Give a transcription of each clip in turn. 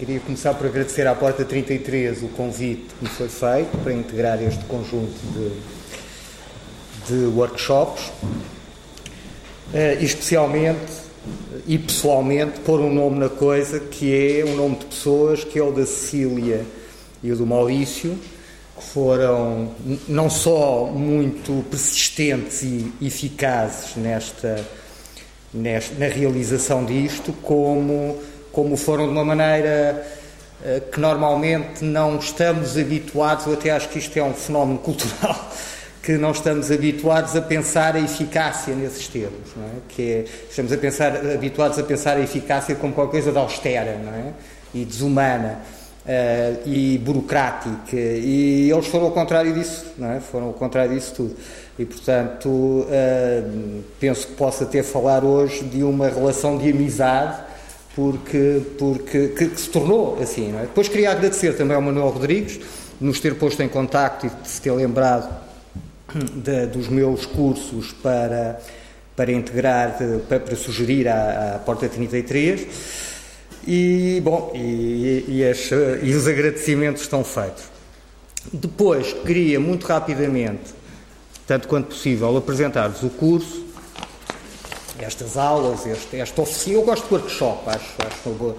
Queria começar por agradecer à Porta 33 o convite que me foi feito para integrar este conjunto de, de workshops, eh, especialmente e pessoalmente pôr um nome na coisa que é um nome de pessoas que é o da Cecília e o do Maurício, que foram não só muito persistentes e eficazes nesta, nesta na realização disto, como como foram de uma maneira uh, que normalmente não estamos habituados, ou até acho que isto é um fenómeno cultural, que não estamos habituados a pensar a eficácia nesses termos, não é? Que é, estamos a pensar, habituados a pensar a eficácia como qualquer coisa de austera, não é? E desumana. Uh, e burocrática e eles foram ao contrário disso não é? foram ao contrário disso tudo e portanto uh, penso que posso até falar hoje de uma relação de amizade porque, porque que, que, se tornou assim. É? Depois queria agradecer também ao Manuel Rodrigues nos ter posto em contacto e de se ter lembrado de, dos meus cursos para, para integrar, de, para, para, sugerir à, à, Porta 33. E, bom, e, e, as, e os agradecimentos estão feitos. Depois, queria muito rapidamente, tanto quanto possível, apresentar-vos o curso estas aulas, este, esta oficina. Eu gosto de workshop, acho, acho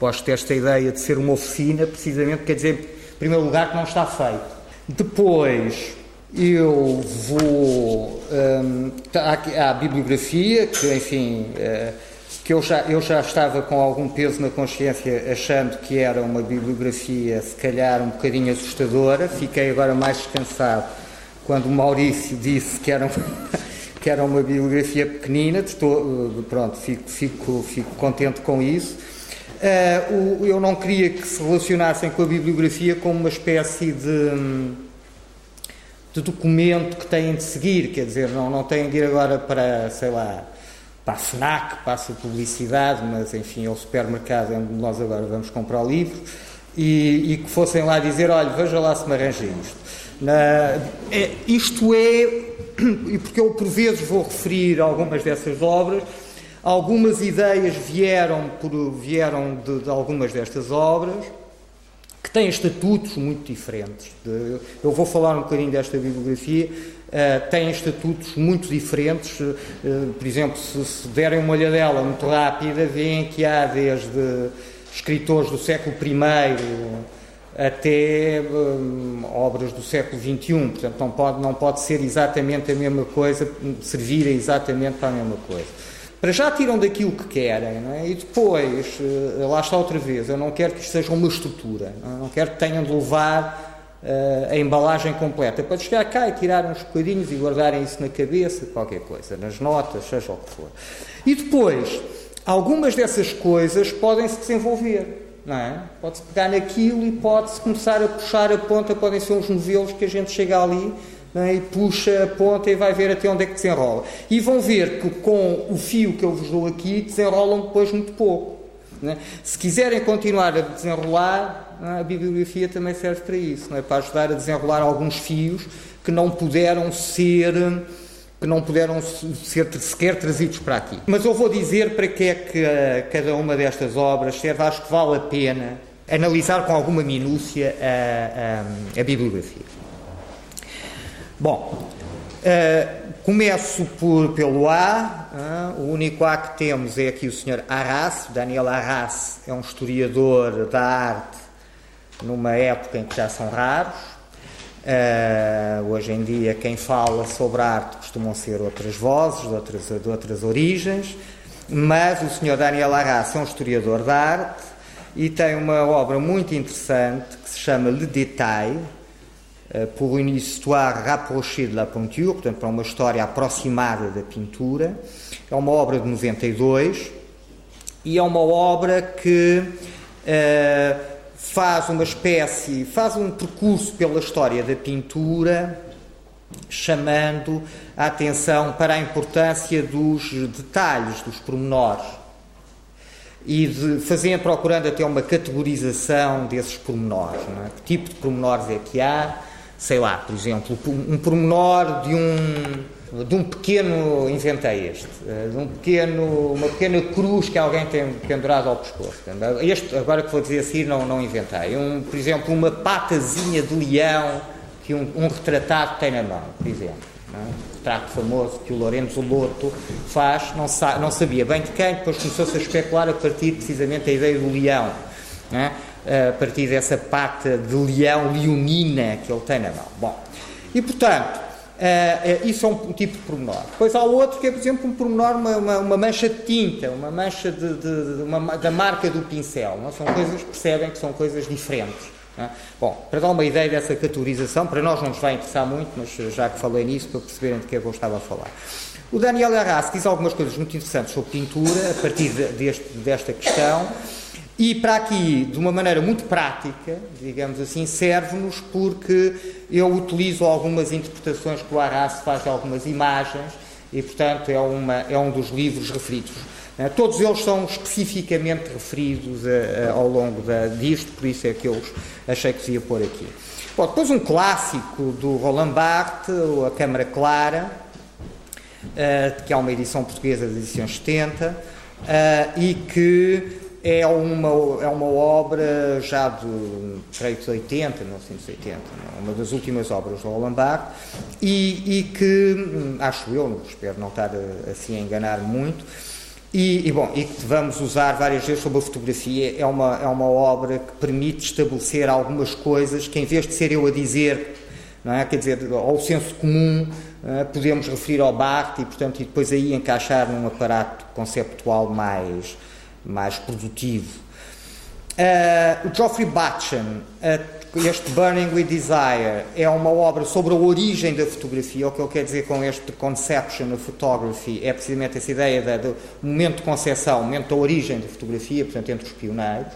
gosto desta ideia de ser uma oficina, precisamente, quer dizer, em primeiro lugar, que não está feito. Depois, eu vou. Hum, há, há, a bibliografia, que, enfim. Uh, que eu já, eu já estava com algum peso na consciência, achando que era uma bibliografia, se calhar, um bocadinho assustadora. Fiquei agora mais descansado quando o Maurício disse que era que era uma bibliografia pequenina, estou, eh, pronto, fico, fico, fico contente com isso. O, eu não queria que se relacionassem com a bibliografia como uma espécie de, de documento que têm de seguir, quer dizer, não, não têm de ir agora para, sei lá, para a FNAC, passa publicidade, mas enfim, é o supermercado onde nós agora vamos comprar o livro, e, e que fossem lá dizer, olha, veja lá se me arranja isto. Na, é, isto é e porque eu por vezes vou referir algumas dessas obras, algumas ideias vieram, por, vieram de, de algumas destas obras, que têm estatutos muito diferentes. De, eu vou falar um bocadinho desta bibliografia, uh, têm estatutos muito diferentes. Uh, por exemplo, se, se derem uma olhadela muito rápida, veem que há desde escritores do século I até hum, obras do século XXI, portanto não pode, não pode ser exatamente a mesma coisa, servir exatamente para a mesma coisa. Para já tiram daquilo que querem, é? e depois, eh, lá está outra vez, eu não quero que isto seja uma estrutura, não, é? não quero que tenham de levar uh, a embalagem completa, para chegar cá e tirar uns bocadinhos e guardarem isso na cabeça, qualquer coisa, nas notas, seja o que for. E depois, algumas dessas coisas podem se desenvolver não é? Pode-se pegar naquilo e pode-se começar a puxar a ponta, podem ser uns novelos que a gente chega ali é? e puxa a ponta e vai ver até onde é que desenrola. E vão ver que com o fio que eu vos dou aqui desenrolam depois muito pouco. É? Se quiserem continuar a desenrolar, é? a bibliografia também serve para isso, é? para ajudar a desenrolar alguns fios que não puderam ser que não puderam ser sequer trazidos para aqui. Mas eu vou dizer para que é que uh, cada uma destas obras serve, acho que vale a pena analisar com alguma minúcia a, a, a bibliografia. Bom, uh, começo por, pelo A, uh, o único A que temos é aqui o Sr. Arras, Daniel Arras é um historiador da arte numa época em que já são raros, Uh, hoje em dia, quem fala sobre arte costumam ser outras vozes, de outras, de outras origens, mas o Sr. Daniel Arras é um historiador da arte e tem uma obra muito interessante que se chama Le Détail, uh, pour une histoire rapprochée de la peinture, portanto, para uma história aproximada da pintura. É uma obra de 92 e é uma obra que. Uh, faz uma espécie, faz um percurso pela história da pintura, chamando a atenção para a importância dos detalhes, dos pormenores. E de, fazendo, procurando até uma categorização desses pormenores. É? Que tipo de pormenores é que há? Sei lá, por exemplo, um pormenor de um de um pequeno, inventei este, de um pequeno, uma pequena cruz que alguém tem pendurado ao pescoço. Este, agora que vou dizer assim, não, não inventei. Um, por exemplo, uma patazinha de leão que um, um retratado tem na mão, por exemplo. Não é? Retrato famoso que o Lorenzo Loto faz, não, sa não sabia bem de quem, depois começou-se a especular a partir precisamente da ideia do leão. É? A partir dessa pata de leão leonina que ele tem na mão. Bom, e portanto, Uh, uh, isso é um, tipo de pormenor. Depois há outro que é, por exemplo, um pormenor, uma, uma, uma mancha de tinta, uma mancha de, de, de uma, da marca do pincel. Não? São coisas percebem que são coisas diferentes. É? Bom, para dar uma ideia dessa categorização, para nós não nos vai interessar muito, mas já que falei nisso, para perceberem de que é que eu estava a falar. O Daniel Arras diz algumas coisas muito interessantes sobre pintura, a partir de, deste, desta questão. E para aqui, de uma maneira muito prática, digamos assim, serve-nos porque eu utilizo algumas interpretações que o Arras faz de algumas imagens e, portanto, é, uma, é um dos livros referidos. Eh, todos eles são especificamente referidos a, eh, a, eh, ao longo da, disto, por isso é que eu achei que devia pôr aqui. Bom, depois um clássico do Roland Barthes, A Câmara Clara, uh, que é uma edição portuguesa das edições 70, uh, e que é uma, é uma obra já de, creio que de 80, 1980, é? uma das últimas obras do Barthes, e, e que, hum, acho eu, espero não estar assim a enganar muito, e, e, bom, e que vamos usar várias vezes sobre a fotografia, é uma, é uma obra que permite estabelecer algumas coisas que, em vez de ser eu a dizer, não é? quer dizer, ao senso comum, uh, podemos referir ao Barthes e, portanto, e depois aí encaixar num aparato conceptual mais, mais produtivo. Uh, o Geoffrey Batchen, uh, este Burning with Desire, é uma obra sobre a origem da fotografia. O que ele quer dizer com este Conception of Photography é precisamente essa ideia do momento de concepção, momento da origem da fotografia, portanto, entre os pioneiros.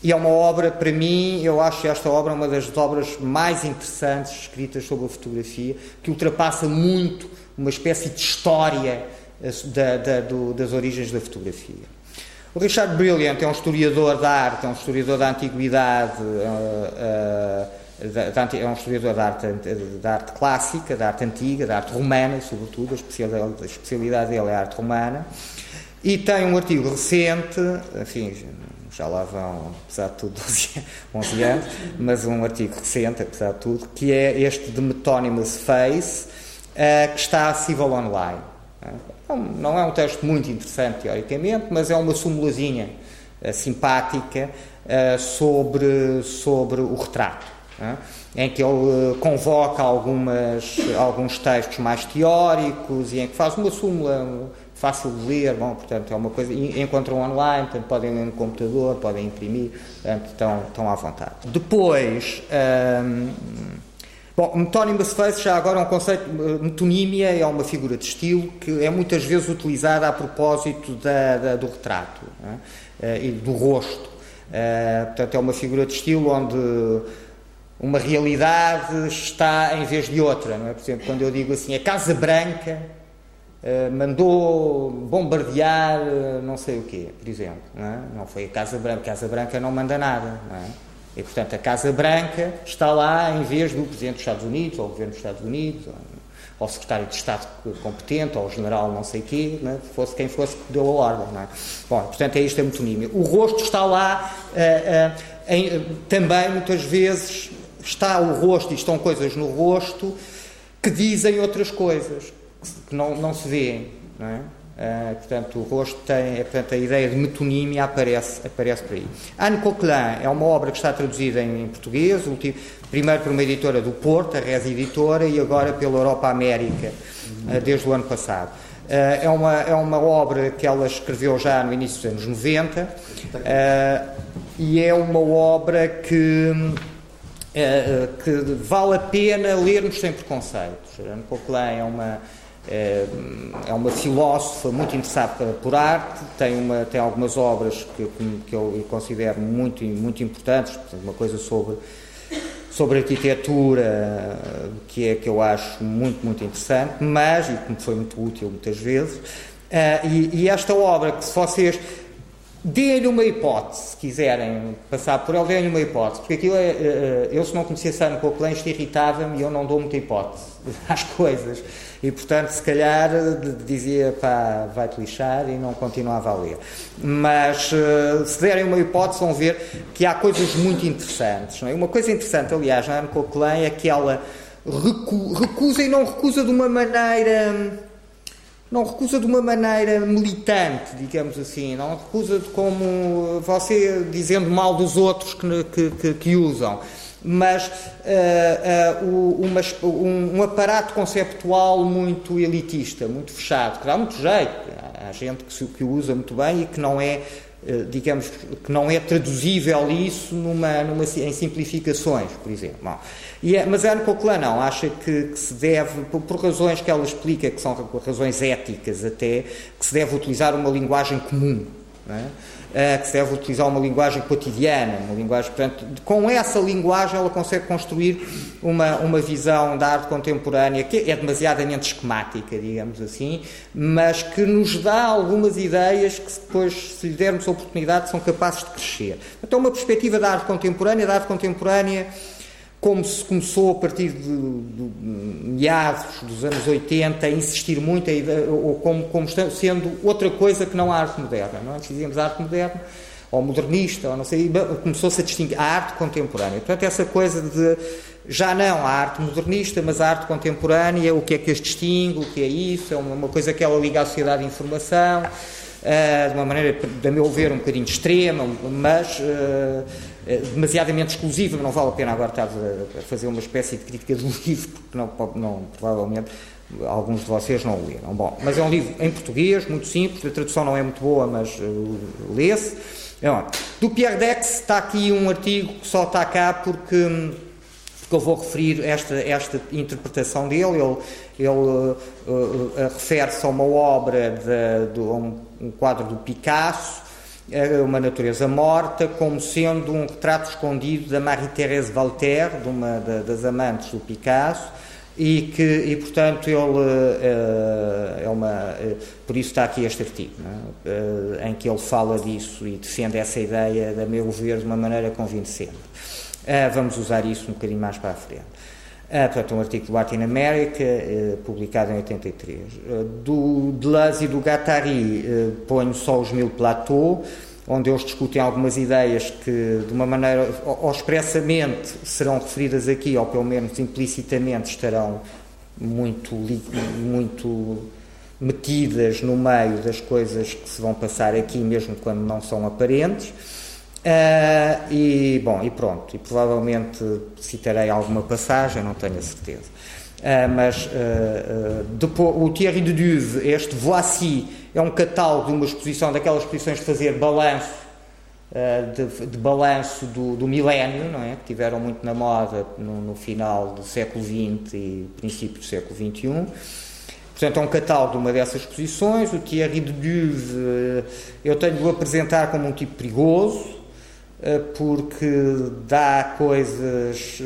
E é uma obra, para mim, eu acho esta obra uma das obras mais interessantes escritas sobre a fotografia, que ultrapassa muito uma espécie de história eh, da, da, do, das origens da fotografia. O Richard Brilliant é um historiador da arte, é um historiador da antiguidade, uh, uh, é um historiador da arte, da arte clássica, da arte antiga, da arte romana, sobretudo, a especialidade, dele é a arte romana, e tem um artigo recente, enfim, já lá vão, apesar de tudo, 12, 11 anos, mas um artigo recente, apesar de tudo, que é este de Metonymus Face, uh, que está acessível online. Não é um texto muito interessante, teoricamente, mas é uma súmulazinha uh, simpática uh, sobre, sobre o retrato, uh, em que ele eh, convoca algumas, alguns textos mais teóricos e em que faz uma súmula fácil de ler, bom, portanto, é uma coisa, encontram online, portanto, podem ler no computador, podem imprimir, portanto, estão, estão à vontade. Depois, ehm, Bom, metónimos face já agora é um conceito, metonímia é uma figura de estilo que é muitas vezes utilizada a propósito da, da, do retrato é? e do rosto. É, portanto, é uma figura de estilo onde uma realidade está em vez de outra. Não é? Por exemplo, quando eu digo assim, a Casa Branca mandou bombardear não sei o quê, por exemplo. Não, é? não, foi a Casa Branca. A Casa Branca não manda nada. Não é? E, portanto, a Casa Branca está lá em vez do Presidente dos Estados Unidos, ou o Governo dos Estados Unidos, ou o Secretário de Estado competente, ou o General não sei quê, né? fosse quem fosse que deu a ordem. Não é? Bom, portanto, é isto a metonímia. O rosto está lá uh, uh, em, também, muitas vezes, está o rosto e estão coisas no rosto que dizem outras coisas, que não, não se vêem. Não é? Uh, portanto, o rosto tem, é, portanto, a ideia de metonímia aparece, aparece por aí. Anne Coquelin é uma obra que está traduzida em, português, último, primeiro por uma editora do Porto, a Res Editora, e agora pela Europa América, uh, desde o ano passado. Uh, é, uma, é uma obra que ela escreveu já no início dos anos 90 e é uma obra que, que vale a pena lermos sem preconceitos. Anne Coquelin é uma é, é uma filósofa muito interessada por arte, tem, uma, tem algumas obras que, que eu considero muito, muito importantes, uma coisa sobre, sobre arquitetura que é que eu acho muito, muito interessante, mas, e que me foi muito útil muitas vezes, uh, e, e, esta obra que se vocês Deem-lhe uma hipótese, se quiserem passar por ele, deem-lhe uma hipótese, porque aquilo é, uh, eu se não conhecesse Ana Coquelin, isto irritava-me e eu não dou muita hipótese às coisas. E portanto, se calhar, dizia pá, vai-te lixar e não continuava a ler. Mas uh, se derem uma hipótese, vão ver que há coisas muito interessantes. Não é? Uma coisa interessante, aliás, na Ana Coquelin é que ela recu recusa e não recusa de uma maneira não recusa de uma maneira militante, digamos assim, não recusa de como você dizendo mal dos outros que, que, que, que usam, mas uh, uh, uma, um, um, aparato conceptual muito elitista, muito fechado, que dá muito jeito. Há gente que, que o usa muito bem e que não é eh, digamos que não é traduzível isso numa, numa, em simplificações, por exemplo. Bom, é, mas a Anne Coquelin não, acha que, que se deve, por, por, razões que ela explica, que são razões éticas até, que se deve utilizar uma linguagem comum. É? Uh, que se deve utilizar uma linguagem cotidiana, uma linguagem, portanto, com essa linguagem ela consegue construir uma, uma visão da arte contemporânea que é demasiadamente esquemática, digamos assim, mas que nos dá algumas ideias que depois, se lhe dermos a oportunidade, são capazes de crescer. Então, uma perspectiva da arte contemporânea, da arte contemporânea como se começou a partir de, de meados dos anos 80 a insistir muito, a, ou como, como, sendo outra coisa que não a arte moderna. Não é? Dizíamos arte moderna, ou modernista, ou não sei, começou-se a distinguir a arte contemporânea. Portanto, essa coisa de já não a arte modernista, mas a arte contemporânea, o que é que as distingue, o que é isso, é uma, coisa que ela liga à sociedade de informação, uh, de uma maneira, a meu ver, um bocadinho extrema, mas. Uh, demasiadamente exclusiva, não vale a pena agora estar a fazer uma espécie de crítica do livro, porque não, não, provavelmente alguns de vocês não o leram. Bom, mas é um livro em português, muito simples, a tradução não é muito boa, mas uh, lê-se. É, do Pierre Dex está aqui um artigo que só está cá porque, porque eu vou referir esta, esta interpretação dele. Ele, ele uh, uh, refere-se a uma obra de, de um, um quadro do Picasso uma natureza morta, como sendo um retrato escondido da Marie-Thérèse Voltaire, de uma das amantes do Picasso, e que, e, portanto, ele é, é uma. Eh, por isso está aqui este artigo, é? em que ele fala disso e defende essa ideia, a meu ver, de uma maneira convincente. Vamos usar isso um bocadinho mais para a frente. Portanto, um artigo do Art in America, publicado em 83. do Deleuze e do Gattari, ponho só os mil plateaux, onde eles discutem algumas ideias que, de uma maneira, ou expressamente, serão referidas aqui, ou pelo menos implicitamente estarão muito, muito metidas no meio das coisas que se vão passar aqui, mesmo quando não são aparentes. Uh, e, bom, e pronto, e provavelmente citarei alguma passagem, não tenho a certeza. Uh, mas uh, depois, o Thierry de Duve, este Voici, é um catálogo de uma exposição, daquelas exposições de fazer balanço, de, de, balanço do, do milénio, não é? que tiveram muito na moda no, no, final do século XX e princípio do século XXI. Portanto, é um catálogo de uma dessas exposições. O Thierry de Duve eu tenho de o apresentar como um tipo perigoso, porque dá coisas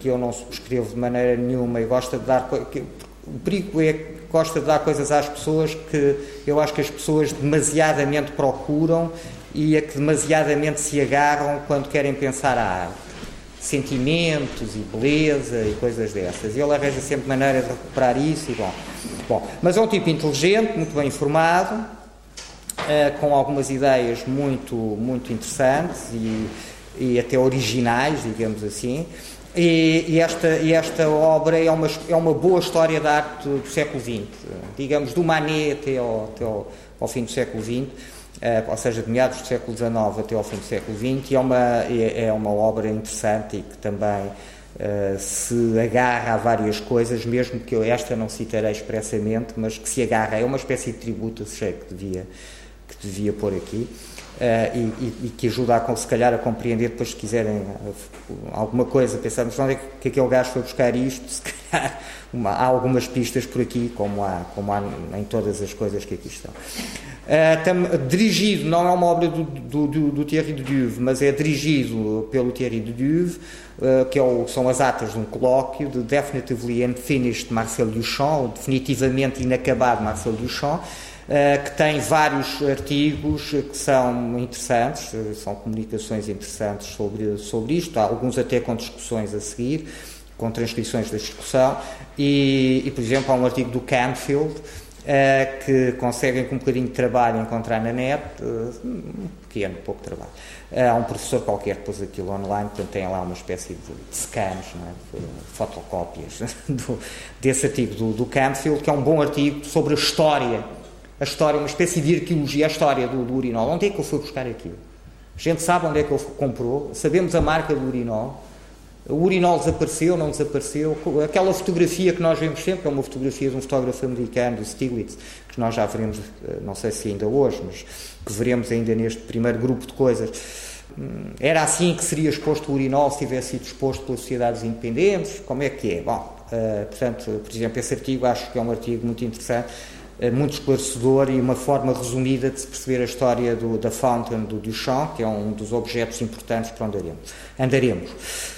que eu não subscrevo de maneira nenhuma e gosta de dar. Que, o perigo é gosta de dar coisas às pessoas que eu acho que as pessoas demasiadamente procuram e a que demasiadamente se agarram quando querem pensar a arte. Sentimentos e beleza e coisas dessas. E ele arranja sempre maneira de recuperar isso e bom. bom mas é um tipo inteligente, muito bem informado, com algumas ideias muito, muito interessantes e, e até originais, digamos assim. E, e, esta, e esta obra é uma, é uma boa história da arte do, século XX, digamos, do Manet até ao, até ao, ao fim do século XX, uh, ou seja, de meados do século XIX até ao fim do século XX, e é uma, é, é uma obra interessante e que também uh, se agarra a várias coisas, mesmo que eu esta não citarei expressamente, mas que se agarra, é uma espécie de tributo, achei que devia, que devia pôr aqui. Uh, e, e, e, que ajuda, a, se calhar, a compreender, depois, se quiserem alguma coisa, pensarmos onde é que aquele gajo foi buscar isto, se calhar uma, há algumas pistas por aqui, como há, como há em todas as coisas que aqui estão. Uh, tam, dirigido, não é uma obra do, do, do, do Thierry de Duve, mas é dirigido pelo Thierry de Duve, uh, que é o, são as atas de um colóquio de Definitively Unfinished Marcel Duchamp, definitivamente inacabado Marcel Duchamp, que tem vários artigos que são interessantes, são comunicações interessantes sobre, sobre isto, alguns até com discussões a seguir, com transcrições da discussão, e, e por exemplo, há um artigo do Canfield uh, que conseguem com um bocadinho de trabalho encontrar na net, um pequeno, pouco trabalho. Há um professor qualquer que pôs aquilo online, portanto tem lá uma espécie de, de scans, é? fotocópias do, desse artigo do, do Campfield, que é um bom artigo sobre a história, a história, uma espécie de arqueologia, a história do, do urinol. Onde é que ele foi buscar aquilo? A gente sabe onde é que ele comprou, sabemos a marca do urinol, o urinol desapareceu, não desapareceu. Aquela fotografia que nós vemos sempre, é uma fotografia de um fotógrafo americano, do Stiglitz, que nós já veremos, eh, não sei se ainda hoje, mas que veremos ainda neste primeiro grupo de coisas. Hum, era assim que seria exposto o urinol se tivesse sido exposto pelas sociedades independentes? Como é que é? Bom, uh, portanto, por exemplo, esse artigo acho que é um artigo muito interessante, muito esclarecedor e uma forma resumida de se perceber a história do, da Fountain do Duchamp, que é um dos objetos importantes para onde andaremos. andaremos.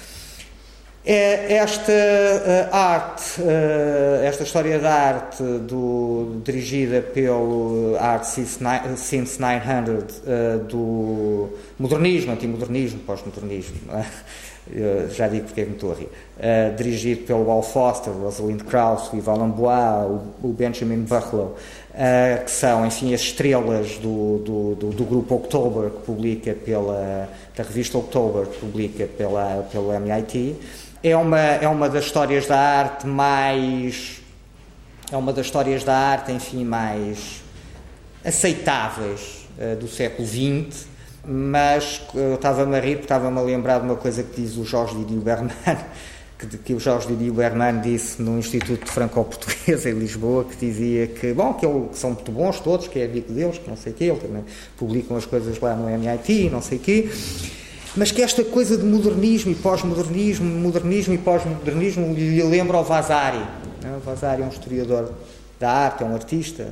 É esta uh, arte, uh, esta história da arte do, dirigida pelo Art Since, Since 900 uh, eh, do modernismo, antimodernismo, pós-modernismo, é? já digo porque é que me estou a rir, dirigido pelo Al Foster, Rosalind Krauss, o Ivan Lambois, o, o Benjamin Buchlow, que são, enfim, as estrelas do, do, do, do grupo October, que publica pela, da revista October, que publica pela, pelo MIT, é uma, é uma das histórias da arte mais. É uma das histórias da arte, enfim, mais aceitáveis uh, do século XX, mas eu estava-me a rir porque estava-me a lembrar de uma coisa que diz o Jorge Didio Berman, que, que o Jorge Didio Berman disse no Instituto Franco-Português em Lisboa, que dizia que, bom, que, ele, que, são muito bons todos, que é amigo deles, que não sei o quê, ele também publicam as coisas lá no MIT, não sei o quê, mas que esta coisa de modernismo e pós-modernismo, modernismo e pós-modernismo lhe lembra ao Vasari. É? O Vasari é um historiador da arte, é um artista,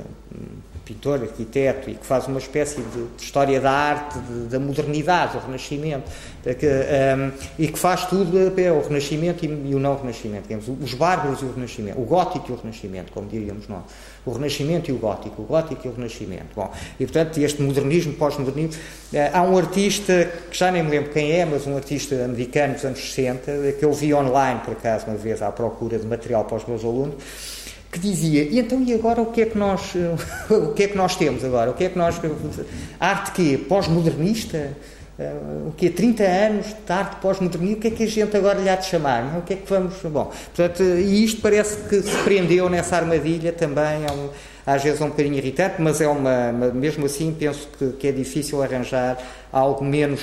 pintor, arquiteto, e que faz uma espécie de, história da arte, da modernidade, do Renascimento, que, um, e que faz tudo é, o Renascimento e, e, o não Renascimento, digamos, os bárbaros e o Renascimento, o Gótico e o Renascimento, como diríamos nós o Renascimento e o Gótico, o Gótico e o Renascimento. Bom, e portanto, este modernismo, pós-modernismo, eh, há um artista, que já nem me lembro quem é, mas um artista americano dos anos 60, que eu vi online, por acaso, uma vez, à procura de material para os meus alunos, que dizia, e então e agora o que é que nós, o que é que nós temos agora? O que é que nós, arte quê? Pós-modernista? Uh, o que 30 anos de arte pós-modernismo, o que é que a gente agora lhe há de chamar? Não? O que é que vamos. Bom, portanto, e isto parece que se prendeu nessa armadilha também, é um, às vezes é um bocadinho irritante, mas é uma. Mesmo assim, penso que, que é difícil arranjar algo menos.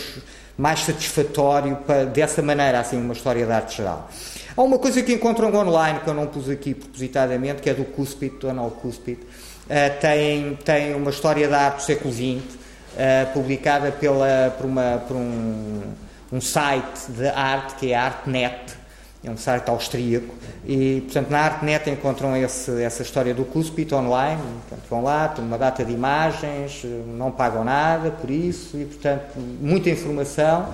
mais satisfatório para, dessa maneira, assim, uma história de arte geral. Há uma coisa que encontram online, que eu não pus aqui propositadamente, que é do Cuspid, Donald Cuspid. Uh, tem, tem uma história da arte do século XX uh, publicada pela, por, uma, por um, um site de arte que é a ArtNet, é um site austríaco, e portanto na ArtNet encontram esse, essa história do Cuspit online, portanto, vão lá, tem uma data de imagens, não pagam nada por isso, e portanto muita informação.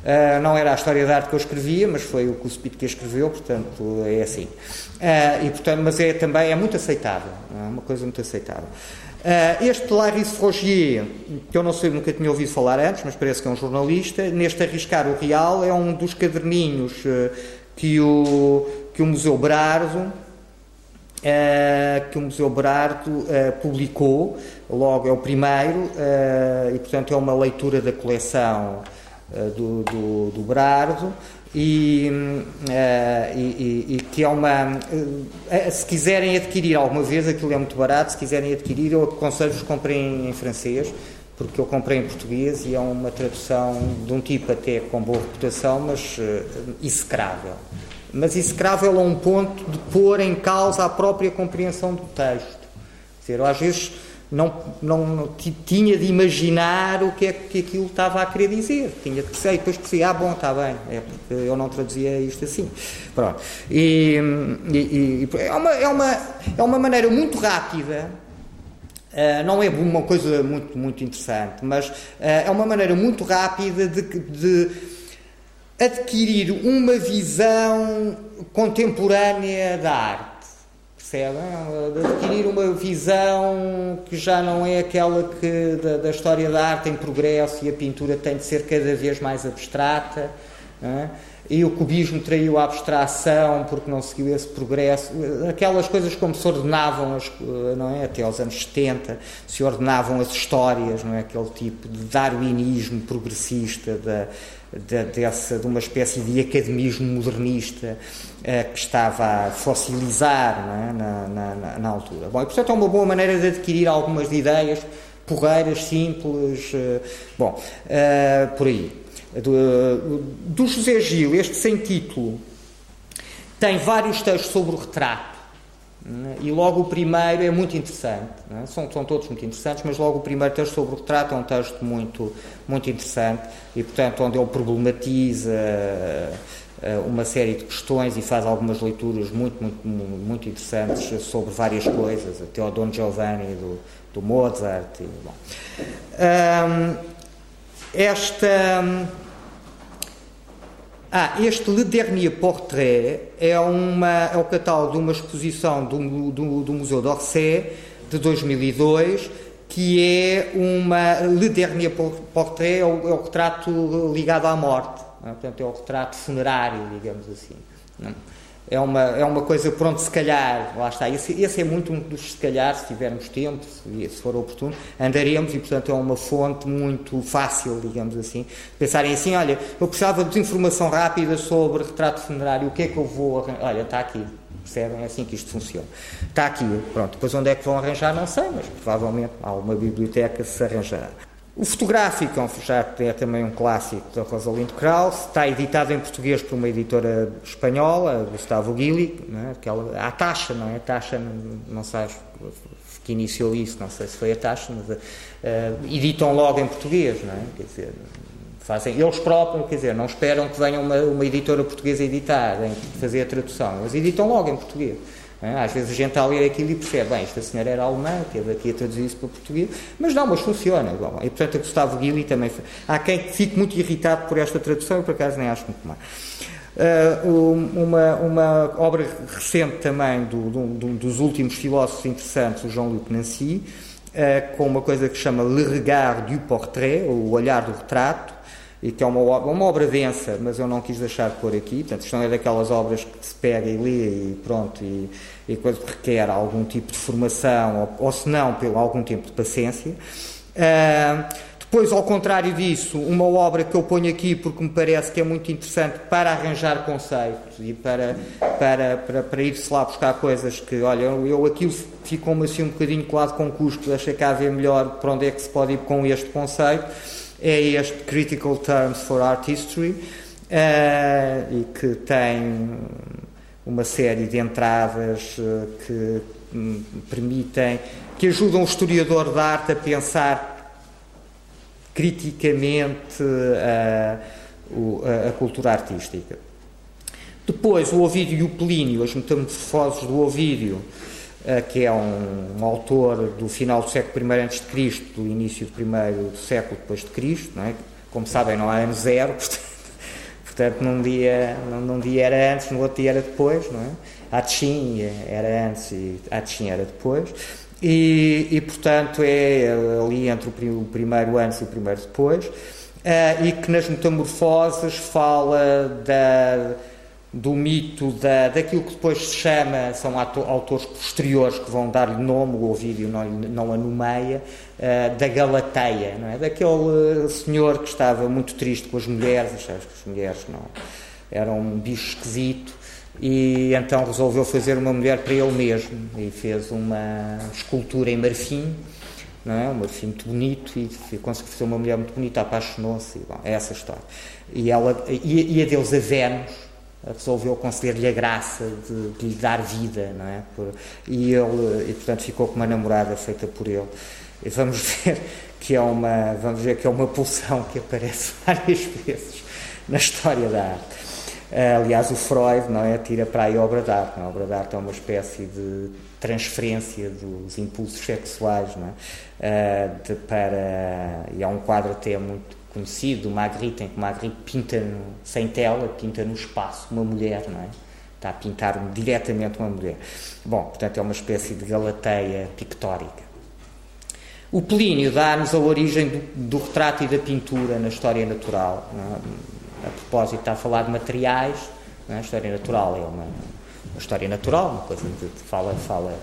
Uh, não era a história da arte que eu escrevia, mas foi o que a escreveu, portanto é assim. Uh, e, portanto, mas é também é muito aceitável, é uma coisa muito aceitável. Uh, este Laris Rogier, que eu não sei, nunca tinha ouvido falar antes, mas parece que é um jornalista, neste Arriscar o Real, é um dos caderninhos que, o, que o Museu Brardo, que o Museu Brardo publicou, logo é o primeiro, e portanto é uma leitura da coleção do, do, do Brardo e, uh, e, e, que é uma. Uh, se quiserem adquirir alguma vez, aquilo é muito barato. Se quiserem adquirir, eu aconselho-vos comprem em francês, porque eu comprei em português e é uma tradução de um tipo até com boa reputação, mas uh, execrável. Mas execrável a um ponto de pôr em causa a própria compreensão do texto. Quer dizer, às vezes não, não, tinha de imaginar o que é que aquilo estava a querer dizer. Tinha de ser, e depois percebi, ah, bom, está bem, é porque eu não traduzia isto assim. Pronto. E, e, e é, uma, é, uma, é uma maneira muito rápida. Uh, não é uma coisa muito, muito interessante, mas uh, é uma maneira muito rápida de, de adquirir uma visão contemporânea da arte percebem? De adquirir uma visão que já não é aquela que da, da história da arte em progresso e a pintura tem de ser cada vez mais abstrata. É? E o cubismo traiu a abstração porque não seguiu esse progresso. Aquelas coisas como se ordenavam, as, não é? até aos anos 70, se ordenavam as histórias, não é? aquele tipo de darwinismo progressista da, de, dessa, de uma espécie de academismo modernista eh, que estava a fossilizar é? na, na, na, altura. Bom, e, portanto é uma boa maneira de adquirir algumas ideias porreiras, simples, eh, bom, eh, por aí. Do, do José Gil, este sem título, tem vários textos sobre o retrato. Né? E logo o primeiro é muito interessante, é? são, são todos muito interessantes, mas logo o primeiro texto sobre o retrato é um texto muito, muito interessante e, portanto, onde ele problematiza uh, uma série de questões e faz algumas leituras muito, muito, muito interessantes sobre várias coisas, até o Don Giovanni do, do Mozart. E, bom. Esta. Ah, este Le Dernier Portrait é, uma, é o catálogo de uma exposição do, do, do Museu d'Orsay de 2002, que é uma. Le Dernier Portrait é o, é o retrato ligado à morte, é? portanto, é o retrato funerário, digamos assim. Não? É uma, é uma coisa, pronto, se calhar, lá está, esse, esse é muito um dos se calhar, se tivermos tempo, se, se, for oportuno, andaremos e, portanto, é uma fonte muito fácil, digamos assim, pensarem assim, olha, eu precisava de informação rápida sobre retrato funerário, o que é que eu vou arranjar? Olha, está aqui, percebem? É assim que isto funciona. Está aqui, pronto, depois onde é que vão arranjar, não sei, mas provavelmente há uma biblioteca se arranjar. O fotográfico já é também um clássico da Rosalind Krauss, está editado em português por uma editora espanhola, Gustavo Guili, é? Aquela, a taxa, não é? A taxa, não sei que iniciou isso, não sei se foi a taxa, mas uh, editam logo em português, não é? Quer dizer, fazem eles próprios, quer dizer, não esperam que venha uma, uma editora portuguesa editar, fazer a tradução, eles editam logo em português. Às vezes a gente está a ler aquilo e percebe, bem, esta senhora era alemã, teve aqui a traduzir isso para português, mas não, mas funciona. Bom, e portanto a Gustavo Guili também. Há quem fique muito irritado por esta tradução, e por acaso nem acho muito mal. Uh, uma, uma, obra recente também do, do, do, dos últimos filósofos interessantes, o Jean-Luc Nancy, uh, com uma coisa que chama Le Regard du Portrait, o olhar do retrato, e que é uma uma obra densa, mas eu não quis deixar de pôr aqui. Portanto, isto não é daquelas obras que se pega e lê e pronto, e, e coisa que requer algum tipo de formação, ou, ou se não, pelo algum tempo de paciência. Uh, depois, ao contrário disso, uma obra que eu ponho aqui porque me parece que é muito interessante para arranjar conceitos e para, para, para, para ir-se lá buscar coisas que, olha, eu aquilo ficou-me assim um bocadinho colado com custo, achei que havia melhor para onde é que se pode ir com este conceito é este Critical Terms for Art History uh, e que tem uma série de entradas uh, que um, permitem, que ajudam o historiador da arte a pensar criticamente o, a, cultura artística. Depois, o Ovídio e o Plínio, as metamorfoses do Ovídio, eh, que é um, um, autor do final do século I a.C., do início do primeiro século depois de Cristo, não é? como sabem não há ano zero, portanto, portanto num, dia, num, num, dia era antes, no outro dia era depois, não é? Atchim era antes e Atchim era depois, e, e, portanto é ali entre o, primeiro antes e o primeiro depois, uh, e que nas metamorfoses fala da do mito da, daquilo que depois se chama, são autores posteriores que vão dar-lhe nome, o Ovídio não, não a nomeia, uh, da Galateia, não é? daquele senhor que estava muito triste com as mulheres, achava que as mulheres não, eram um bicho esquisito, e então resolveu fazer uma mulher para ele mesmo, e fez uma escultura em marfim, não é? Um marfim muito bonito, e conseguiu fazer uma mulher muito bonita, apaixonou-se, é essa história. E, ela, e, e a deusa Vênus, resolveu conceder-lhe a graça de, de, lhe dar vida, não é? Por, e ele, e portanto ficou com uma namorada feita por ele. E vamos ver que é uma, vamos ver que é uma pulsão que aparece várias vezes na história da arte. Aliás, o Freud não é, tira para aí a obra de arte. É? A obra de arte é uma espécie de transferência dos impulsos sexuais não é? de, para, e é um quadro até muito conhecido, Magritte, em que Magritte pinta no, sem tela, pinta no espaço uma mulher, não é? está a pintar diretamente uma mulher. Bom, portanto, é uma espécie de galateia pictórica. O Plínio dá-nos a origem do, do, retrato e da pintura na história natural. É? A propósito, está a falar de materiais. É? A história natural é uma, uma história natural, uma coisa que fala, fala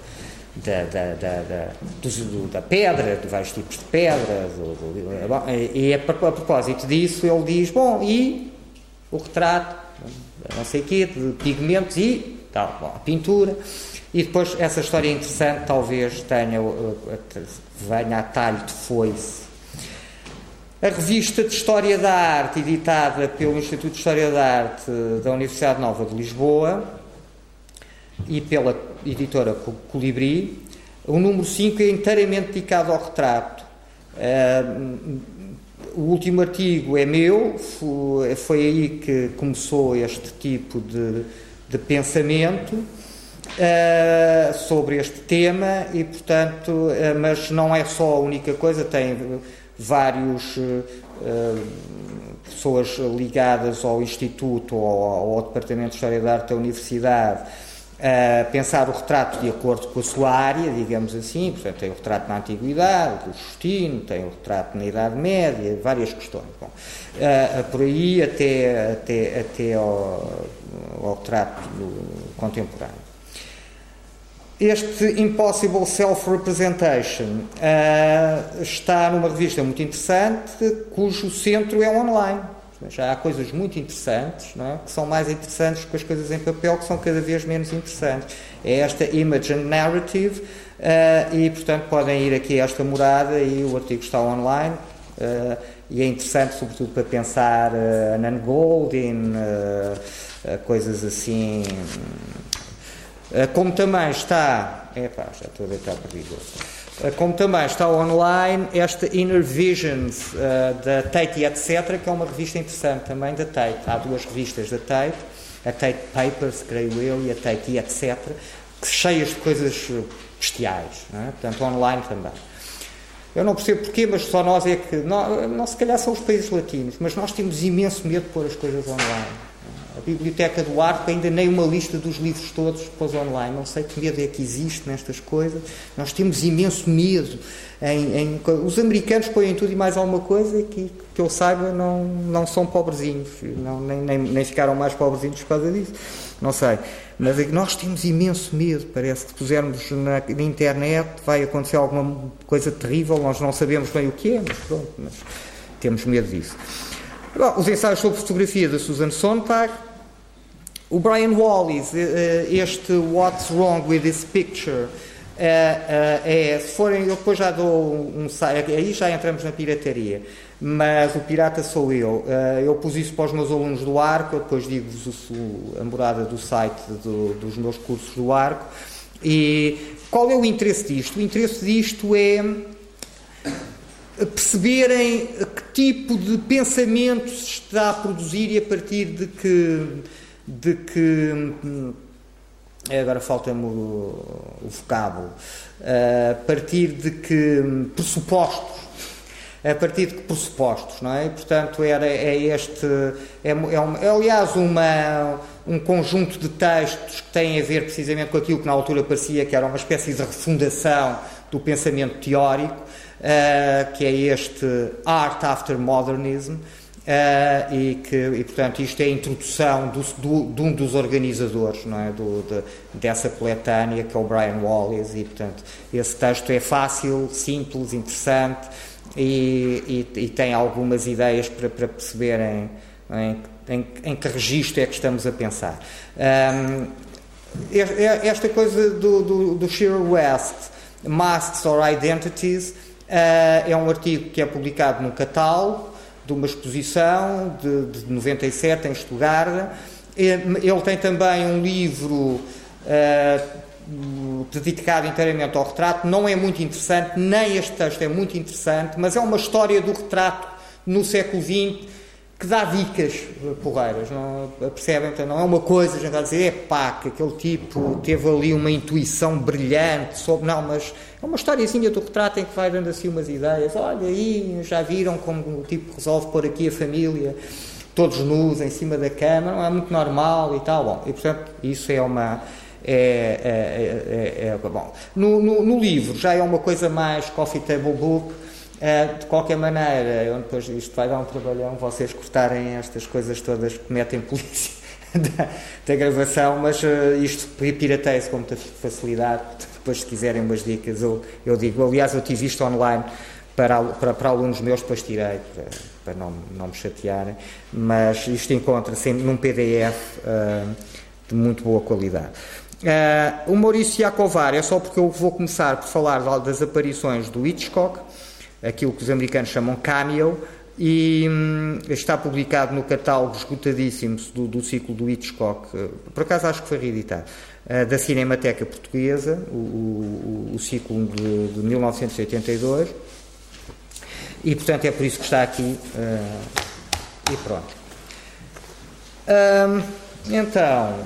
da, da, da, da, do, da pedra, de vários tipos de pedra. Do, do, e a, propósito disso, ele diz: Bom, e o retrato, não sei o quê, de pigmentos e tal, bom, a pintura. E depois essa história interessante talvez tenha, venha a talho de foice. A revista de História da Arte, editada pelo Instituto de História da Arte da Universidade Nova de Lisboa e pela editora Colibri, o número 5 é inteiramente dedicado ao retrato. Uh, o último artigo é meu, foi, aí que começou este tipo de, de pensamento uh, sobre este tema e, portanto, uh, mas não é só a única coisa, tem vários pessoas ligadas ao Instituto ou ao, Departamento de História da Arte da Universidade pensar o retrato de acordo com a sua área, digamos assim, portanto tem o retrato na Antiguidade, do Justino, tem o retrato na Idade Média, várias questões. Bom, uh, por aí até, até, até ao, ao retrato contemporâneo. Este Impossible Self-Representation uh, está numa revista muito interessante, cujo centro é online. Já há coisas muito interessantes, é? que são mais interessantes que as coisas em papel, que são cada vez menos interessantes. É esta Image and Narrative, uh, e portanto podem ir aqui a esta morada e o artigo está online. Uh, e é interessante, sobretudo, para pensar uh, Nan Goldin, coisas assim como também está. Epá, já estou a deitar perdido. Eh, como também está online esta Inner Visions uh, da Tate e etc., que é uma revista interessante também da Tate. Há duas revistas da Tate, a Tate Papers, creio eu, e a Tate e etc., que cheias de coisas bestiais. Não é? Portanto, online também. Eu não percebo porquê, mas só nós é que. Não, não, se calhar são os países latinos, mas nós temos imenso medo de pôr as coisas online. A Biblioteca do Arco ainda nem uma lista dos livros todos pôs online. Não sei que medo é que existe nestas coisas. Nós temos imenso medo. Em, em, os americanos põem tudo e mais alguma coisa que, que eu saiba, não, não são pobrezinhos. Não, nem, nem, nem ficaram mais pobrezinhos por causa disso. Não sei. Mas é nós temos imenso medo. Parece que pusermos na, na, internet vai acontecer alguma coisa terrível. Nós não sabemos bem o que é, mas pronto. Mas temos medo disso. Bom, os ensaios sobre fotografia da Susan Sontag o Brian Wallace, eh, eh, este What's Wrong with This Picture, é, é, se forem, eu depois já dou um site, aí já entramos na pirataria, mas o pirata sou eu. Eu pus isso para os meus alunos do arco, eu depois digo-vos a morada do site do, dos meus cursos do arco. E qual é o interesse disto? O interesse disto é perceberem que tipo de pensamento se está a produzir e a partir de que de que hum, agora falta-me o, o vocábulo, a partir de que hum, pressupostos, a partir de que pressupostos, não é? Portanto, era, é este, é, é, um, é aliás uma, um conjunto de textos que têm a ver precisamente com aquilo que na altura parecia que era uma espécie de refundação do pensamento teórico, uh, que é este Art After Modernism, Uh, e que e, portanto isto é a introdução do, do, de um dos organizadores não é? Do, de, dessa coletânea que é o Brian Wallace e portanto esse texto é fácil, simples, interessante e, e, e tem algumas ideias para, para perceberem em, em, em, que registro é que estamos a pensar um, esta coisa do, do, do Shearer West Masks or Identities uh, é um artigo que é publicado no catálogo de uma exposição de, de 97 em Stuttgart. Ele tem também um livro uh, dedicado inteiramente ao retrato. Não é muito interessante, nem este texto é muito interessante, mas é uma história do retrato no século XX que dá dicas porreiras, não, percebem? Então, não é uma coisa, a gente vai dizer, é pá, que aquele tipo teve ali uma intuição brilhante sobre. Não, mas é uma historiazinha do retrato em que vai dando assim umas ideias. Olha aí, já viram como o tipo resolve pôr aqui a família todos nus em cima da cama, não é muito normal e tal. Bom, e portanto, isso é uma. É, é, é, é bom. No, no, no, livro já é uma coisa mais coffee table book. de qualquer maneira, eu depois isto vai dar um trabalhão vocês cortarem estas coisas todas que metem polícia da, da gravação, mas uh, isto pirateia-se com muita facilidade. Depois, se quiserem umas dicas, eu, eu digo. Aliás, eu tive isto online para, para, para alunos meus, depois tirei, para, para não, não me chatearem, mas isto encontra-se num PDF uh, eh, de muito boa qualidade. Uh, o Maurício Iacovar, é só porque eu vou começar por falar das aparições do Hitchcock, aquilo que os americanos chamam cameo, e hum, está publicado no catálogo esgotadíssimo do, do ciclo do Hitchcock, uh, por acaso acho que foi reeditado, da Cinemateca Portuguesa, o, o, o ciclo de, de 1982 e, portanto, é por isso que está aqui. Uh, e pronto. Um, então,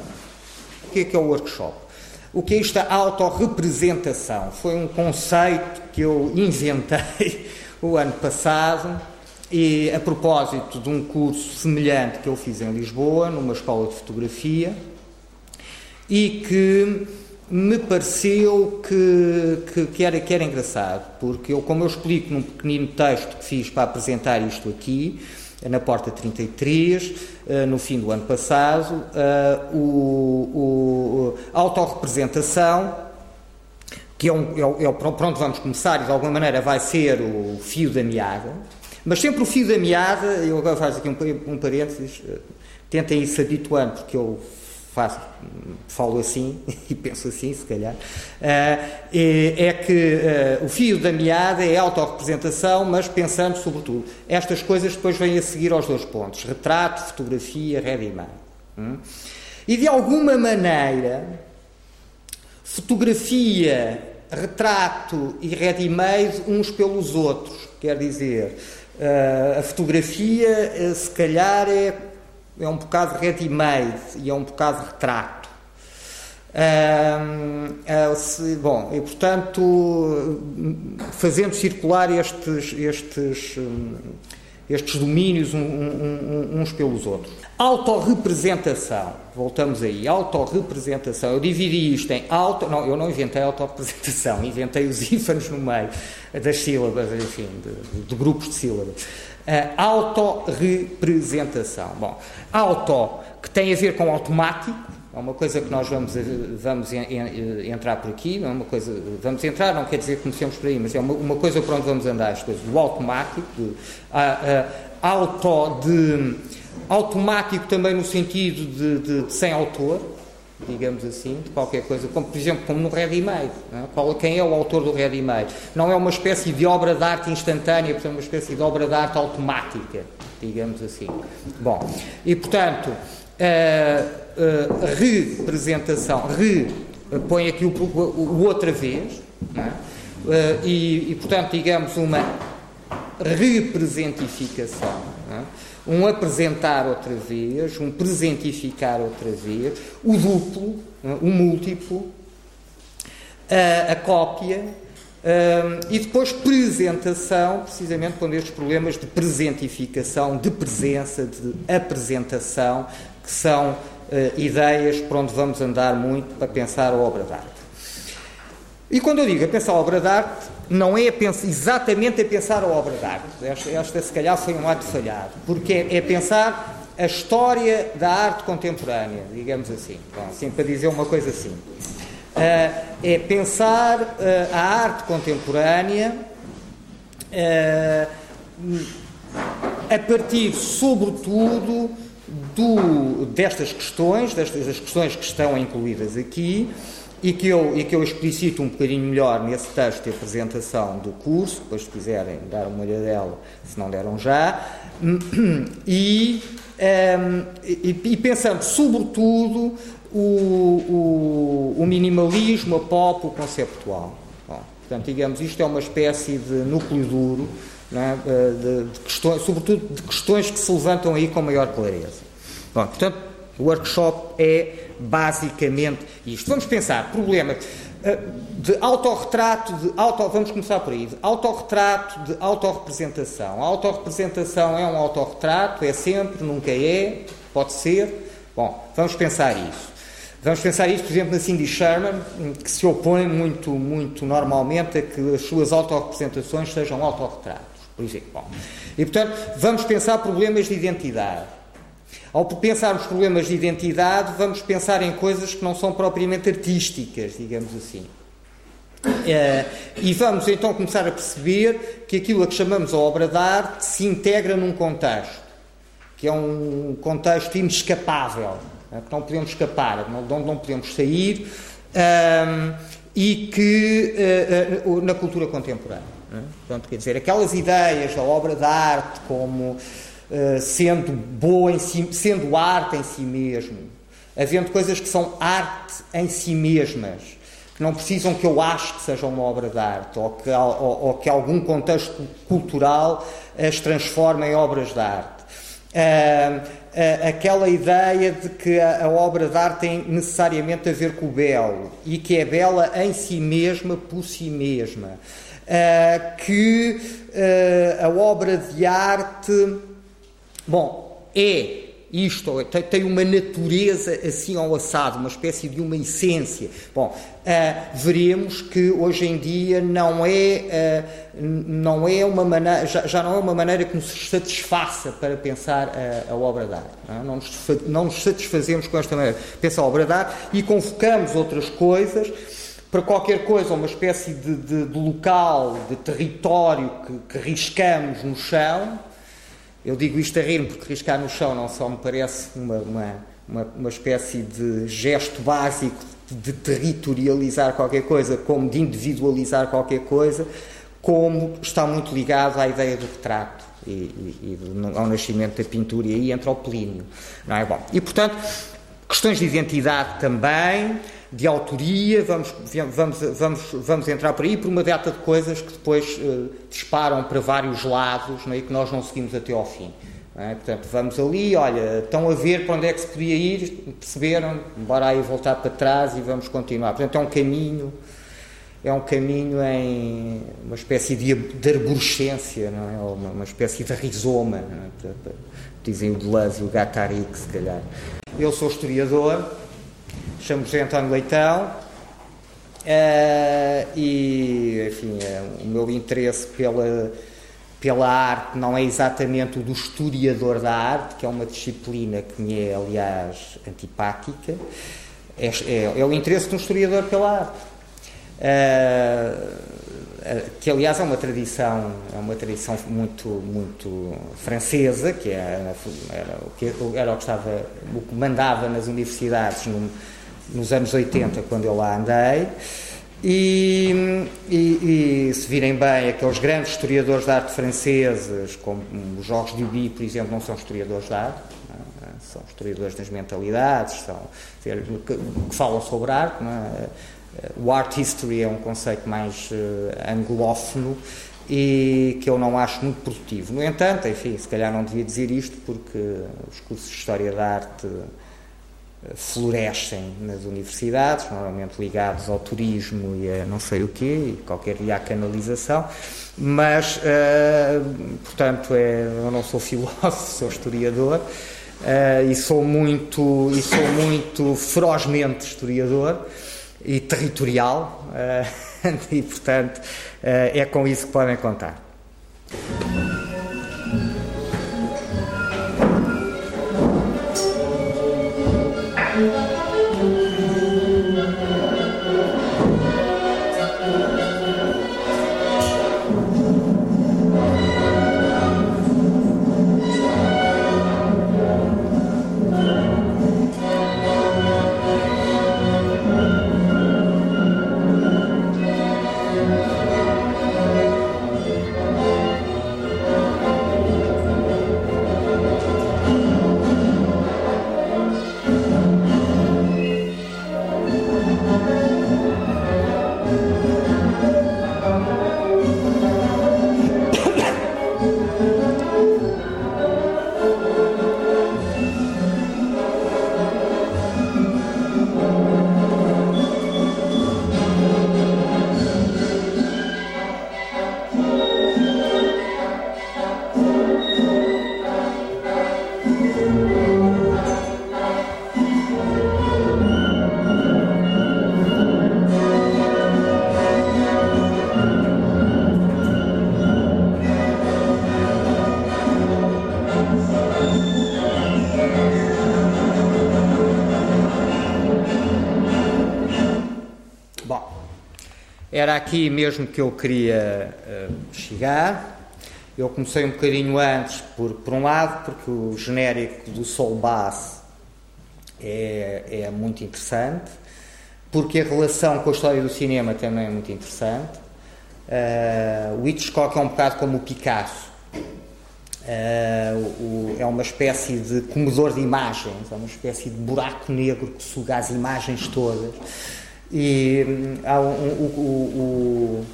o que é que é o workshop? O que é esta autorrepresentação? Foi um conceito que eu inventei o ano passado e a propósito de um curso semelhante que eu fiz em Lisboa, numa escola de fotografia, e que me pareceu que, que, que, era, que era engraçado, porque eu, como eu explico num pequenino texto que fiz para apresentar isto aqui, na Porta 33, eh, no fim do ano passado, eh, o, o, a autorrepresentação, que é, um, é, é, pronto, vamos começar e de alguma maneira vai ser o fio da meada, mas sempre o fio da meada, eu agora faço aqui um, um parênteses, eh, tentem ir se habituando, porque eu faço, falo assim e penso assim, se calhar, uh, é que uh, o fio da meada é autorrepresentação, mas pensando sobretudo, estas coisas depois vêm a seguir aos dois pontos, retrato, fotografia, ready-made. Hum? E de alguma maneira, fotografia, retrato e ready-made uns pelos outros, quer dizer, uh, a fotografia se calhar é é um bocado ready-made e é um bocado retrato. Se, bom, e portanto, fazendo circular estes, estes, estes domínios uns pelos outros. Autorrepresentação, voltamos aí, autorrepresentação. Eu dividi isto em auto. Não, eu não inventei autorrepresentação, inventei os ífanos no meio das sílabas, enfim, de, de grupos de sílabas. Uh, autorrepresentação. Bom, auto, que tem a ver com automático, é uma coisa que nós vamos, eh, vamos en, entrar por aqui, não é uma coisa, vamos entrar, não quer dizer que comecemos por aí, mas é uma, uma coisa para onde vamos andar, as coisas, do automático, uh, uh, auto de, automático também no sentido de, de, de sem autor, digamos assim, de qualquer coisa, como por exemplo como no ready-made. É? Quem é o autor do ready-made? Não é uma espécie de obra de arte instantânea, portanto, uma espécie de obra de arte automática, digamos assim. Bom, e portanto, a, a representação, re, põe aqui o, o, outra vez, é? e, e portanto, digamos, uma representificação. É? um apresentar outra vez, um presentificar outra vez, o duplo, o múltiplo, a, a cópia e depois presentação, precisamente quando estes problemas de presentificação, de presença, de apresentação, que são uh, ideias por onde vamos andar muito para pensar a obra de arte. E quando eu digo a pensar a obra de arte, não é pensar, exatamente a pensar a obra de arte. Esta, esta, se calhar, foi um ato falhado. Porque é, é pensar a história da arte contemporânea, digamos assim. Bom, assim para dizer uma coisa assim. Uh, é pensar uh, a arte contemporânea uh, a partir, sobretudo, do, destas questões, destas questões que estão incluídas aqui, e que, eu, e que eu explicito um bocadinho melhor nesse texto de apresentação do curso, depois se quiserem dar uma olhadela, se não deram já, e, um, ehm, e, e pensando sobretudo o, o, o, minimalismo, a pop, o conceptual. Bom, portanto, digamos, isto é uma espécie de núcleo duro, é? de, de questões, sobretudo de questões que se levantam aí com maior clareza. Bom, portanto, o workshop é basicamente isto. Vamos pensar, problema. de autorretrato, de auto, vamos começar por aí, de autorretrato, de autorrepresentação. A autorrepresentação é um autorretrato, é sempre, nunca é, pode ser. Bom, vamos pensar isso. Vamos pensar isso, por exemplo, na Cindy Sherman, que se opõe muito, muito normalmente a que as suas autorrepresentações sejam autorretratos, por exemplo. Bom, e, portanto, vamos pensar problemas de identidade. Ao pensarmos problemas de identidade, vamos pensar em coisas que não são propriamente artísticas, digamos assim. É, e vamos então começar a perceber que aquilo a que chamamos a obra de arte se integra num contexto, que é um contexto inescapável, né, que não podemos escapar, não, não, não podemos sair, um, e que uh, uh, na cultura contemporânea. Né? Portanto, quer dizer, aquelas ideias da obra de arte como sendo boa em si, sendo arte em si mesmo, havendo coisas que são arte em si mesmas que não precisam que eu ache que sejam uma obra de arte ou que, ou, ou que algum contexto cultural as transforme em obras de arte. Uh, uh, aquela ideia de que a, a, obra de arte tem necessariamente a ver com o belo e que é bela em si mesma, por si mesma. Uh, que a obra de arte, bom, é isto, tem uma natureza assim ao assado, uma espécie de uma essência. Bom, uh, veremos que hoje em dia não é, uh, não é uma maneira, já, já, não é uma maneira que nos satisfaça para pensar a, a obra de arte. Não, é? não, nos, não nos satisfazemos com esta maneira de pensar a obra de arte e convocamos outras coisas para qualquer coisa, uma espécie de, de, de local, de território que, que riscamos no chão, eu digo isto a rir porque riscar no chão não só me parece uma, uma, uma, uma espécie de gesto básico de territorializar qualquer coisa, como de individualizar qualquer coisa, como está muito ligado à ideia do retrato e, e, e ao nascimento da pintura e aí entra o Plínio. Não é bom? E, portanto, questões de identidade também, de autoria, vamos, vamos, vamos, vamos entrar por aí por uma data de coisas que depois uh, disparam para vários lados é? e que nós não seguimos até ao fim. É? Portanto, vamos ali, olha, estão a ver para onde é que se podia ir, perceberam, bora aí voltar para trás e vamos continuar. Portanto, é um caminho, é um caminho em uma espécie de, de arborescência, não é? Uma, uma espécie de rizoma, é? dizem o Deleuze e o Guattari, se calhar. Eu sou historiador, chamo José António Leitão uh, e, enfim, é, o meu interesse pela, pela arte não é exatamente o do historiador da arte, que é uma disciplina que me é, aliás, antipática, é, é, é o interesse de um historiador pela arte. Uh, que aliás é uma tradição é uma tradição muito muito francesa que era, era o que era o que estava o que mandava nas universidades no, nos anos 80, quando eu lá andei. E, e, e, se virem bem, aqueles grandes historiadores de arte franceses, como os Jorge Duby, por exemplo, não são historiadores de arte, é? são historiadores das mentalidades, são, que, que falam sobre arte. É? O art history é um conceito mais uh, anglófono e que eu não acho muito produtivo. No entanto, enfim, se calhar não devia dizer isto porque os cursos de História da Arte florescem nas universidades, normalmente ligados ao turismo e a não sei o quê, e qualquer dia à canalização, mas, uh, portanto, é, eu não sou filósofo, sou historiador, uh, e sou muito, e sou muito ferozmente historiador e territorial, uh, e, portanto, é com isso que podem contar. Era aqui mesmo que eu queria uh, chegar. Eu comecei um bocadinho antes, por, por um lado, porque o genérico do Sol Bass é, é muito interessante, porque a relação com a história do cinema também é muito interessante. Uh, o Hitchcock é um bocado como o Picasso. Uh, o, é uma espécie de comedor de imagens, é uma espécie de buraco negro que suga as imagens todas. E um, um, o,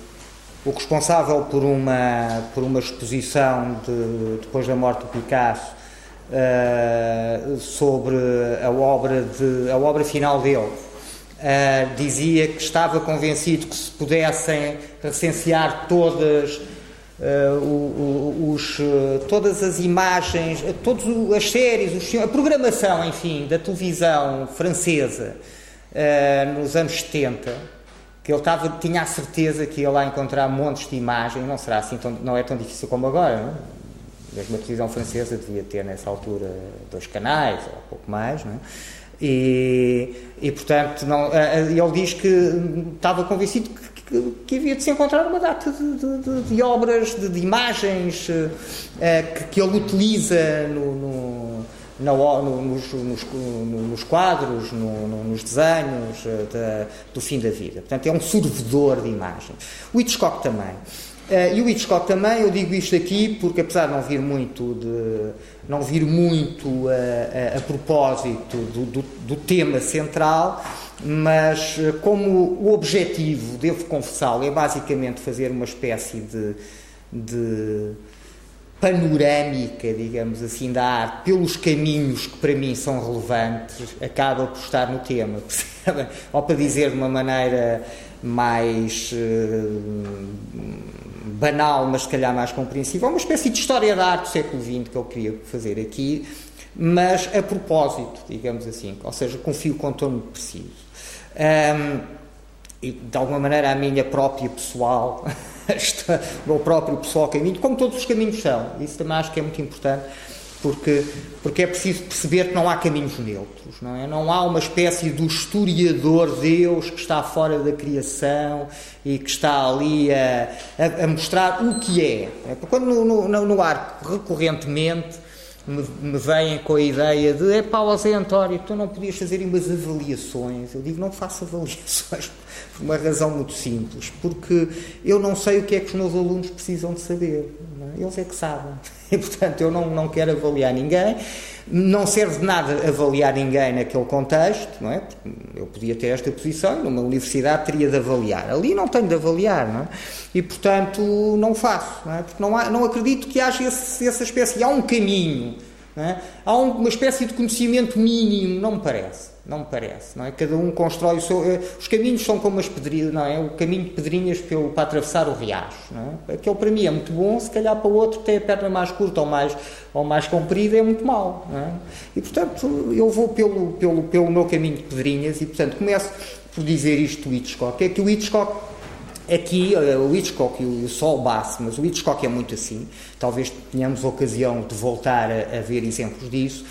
o, responsável por uma, por uma exposição de, depois da morte do Picasso uh, sobre a obra, de, a obra final dele. Uh, dizia que estava convencido que se pudessem recensear todas Uh, os, uh, todas as imagens, todas as séries, os, a programação, enfim, da televisão francesa nos anos 70, que ele tava, tinha a certeza que ia lá encontrar montes de imagens, não será assim, tão, não é tão difícil como agora, não é? Mesmo a televisão francesa devia ter nessa altura dois canais, ou pouco mais, não é? E, e portanto, não, ele diz que estava convencido que que, que, havia de se encontrar uma data de, de, de obras, de, de imagens uh, que, que, ele utiliza no, no, no, nos, nos, nos, quadros, nos desenhos uh, do fim da vida. Portanto, é um servidor de imagens. O Hitchcock também. Uh, e o Hitchcock também, eu digo isto aqui porque apesar de não vir muito de, não vir muito a, a, a propósito do, do, do tema central, mas eh, como o objetivo, devo confessá-lo, é basicamente fazer uma espécie de, de panorâmica, digamos assim, da arte, pelos caminhos que para mim são relevantes, acaba por estar no tema, percebem? Ou para dizer de uma maneira mais uh, banal, mas se calhar mais compreensível, uma espécie de história da arte do século XX que eu queria fazer aqui, mas a propósito, digamos assim, ou seja, com fio contorno preciso. Um, e de alguma maneira a minha própria pessoal, o meu próprio pessoal caminho, como todos os caminhos são. Isso também acho que é muito importante, porque, porque é preciso perceber que não há caminhos neutros, não é? Não há uma espécie do historiador Deus que está fora da criação e que está ali a, a, a mostrar o que é. é? Quando no, no, no arco, recorrentemente, me, me vêm com a ideia de é pá, Zé António, tu não podias fazer umas avaliações. Eu digo, não faço avaliações por uma razão muito simples, porque eu não sei o que é que os meus alunos precisam de saber. É? Eles é que sabem. E, portanto, eu não, não quero avaliar ninguém. Não serve de nada avaliar ninguém naquele contexto, não é? Eu podia ter esta posição, numa universidade teria de avaliar. Ali não tenho de avaliar, não é? E, portanto, não faço, não é? Porque não, há, não acredito que haja esse, essa espécie. Há um caminho, é? há uma espécie de conhecimento mínimo, não me parece não me parece, não é? Cada um constrói o seu... Eh, os caminhos são como as pedrinhas, não é? O caminho de pedrinhas pelo, para atravessar o riacho, não é? Aquele para mim é muito bom, se calhar para o outro tem a perna mais curta ou mais, ou mais comprida é muito mau, não é? E, portanto, eu vou pelo, pelo, pelo meu caminho de pedrinhas e, portanto, começo por dizer isto do Hitchcock, é que o Hitchcock Aqui, eh, o Hitchcock e o Sol Bass, mas o Hitchcock é muito assim, talvez tenhamos ocasião de voltar a, a ver exemplos disso,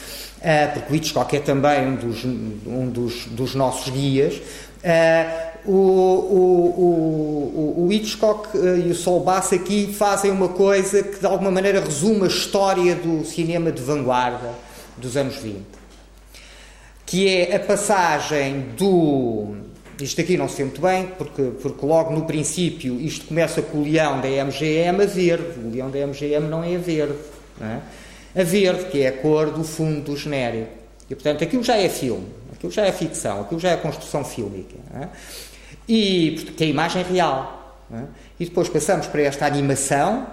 porque o Hitchcock é também um dos, um dos, dos nossos guias. Uh, o, o, o, o, Hitchcock e o Sol Bass aqui fazem uma coisa que de alguma maneira resume a história do cinema de vanguarda dos anos 20, que é a passagem do isto aqui não se vê muito bem, porque, porque logo no princípio isto começa com o leão da MGM a verde. O leão da MGM não é verde. Não é? A verde, que é a cor do fundo do genérico. E, portanto, aquilo já é filme, aquilo já é ficção, aquilo já é construção fílmica. É? E, que é a imagem real. É? E depois passamos para esta animação,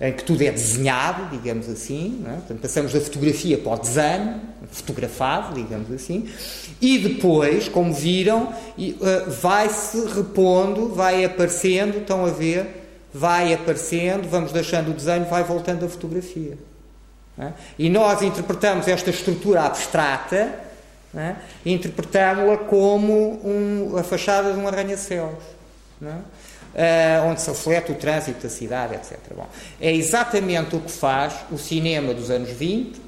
é? em que tudo é desenhado, digamos assim. É? Portanto, passamos da fotografia para o desenho, fotografado, digamos assim. E depois, como viram, uh, vai-se repondo, vai aparecendo, estão a ver, vai aparecendo, vamos deixando o desenho, vai voltando a fotografia. É? E nós interpretamos esta estrutura abstrata, é? interpretamos-la como um, a fachada de um arranha-céus. Uh, onde se reflete o trânsito da cidade, etc. Bom, é exatamente o que faz o cinema dos anos 20,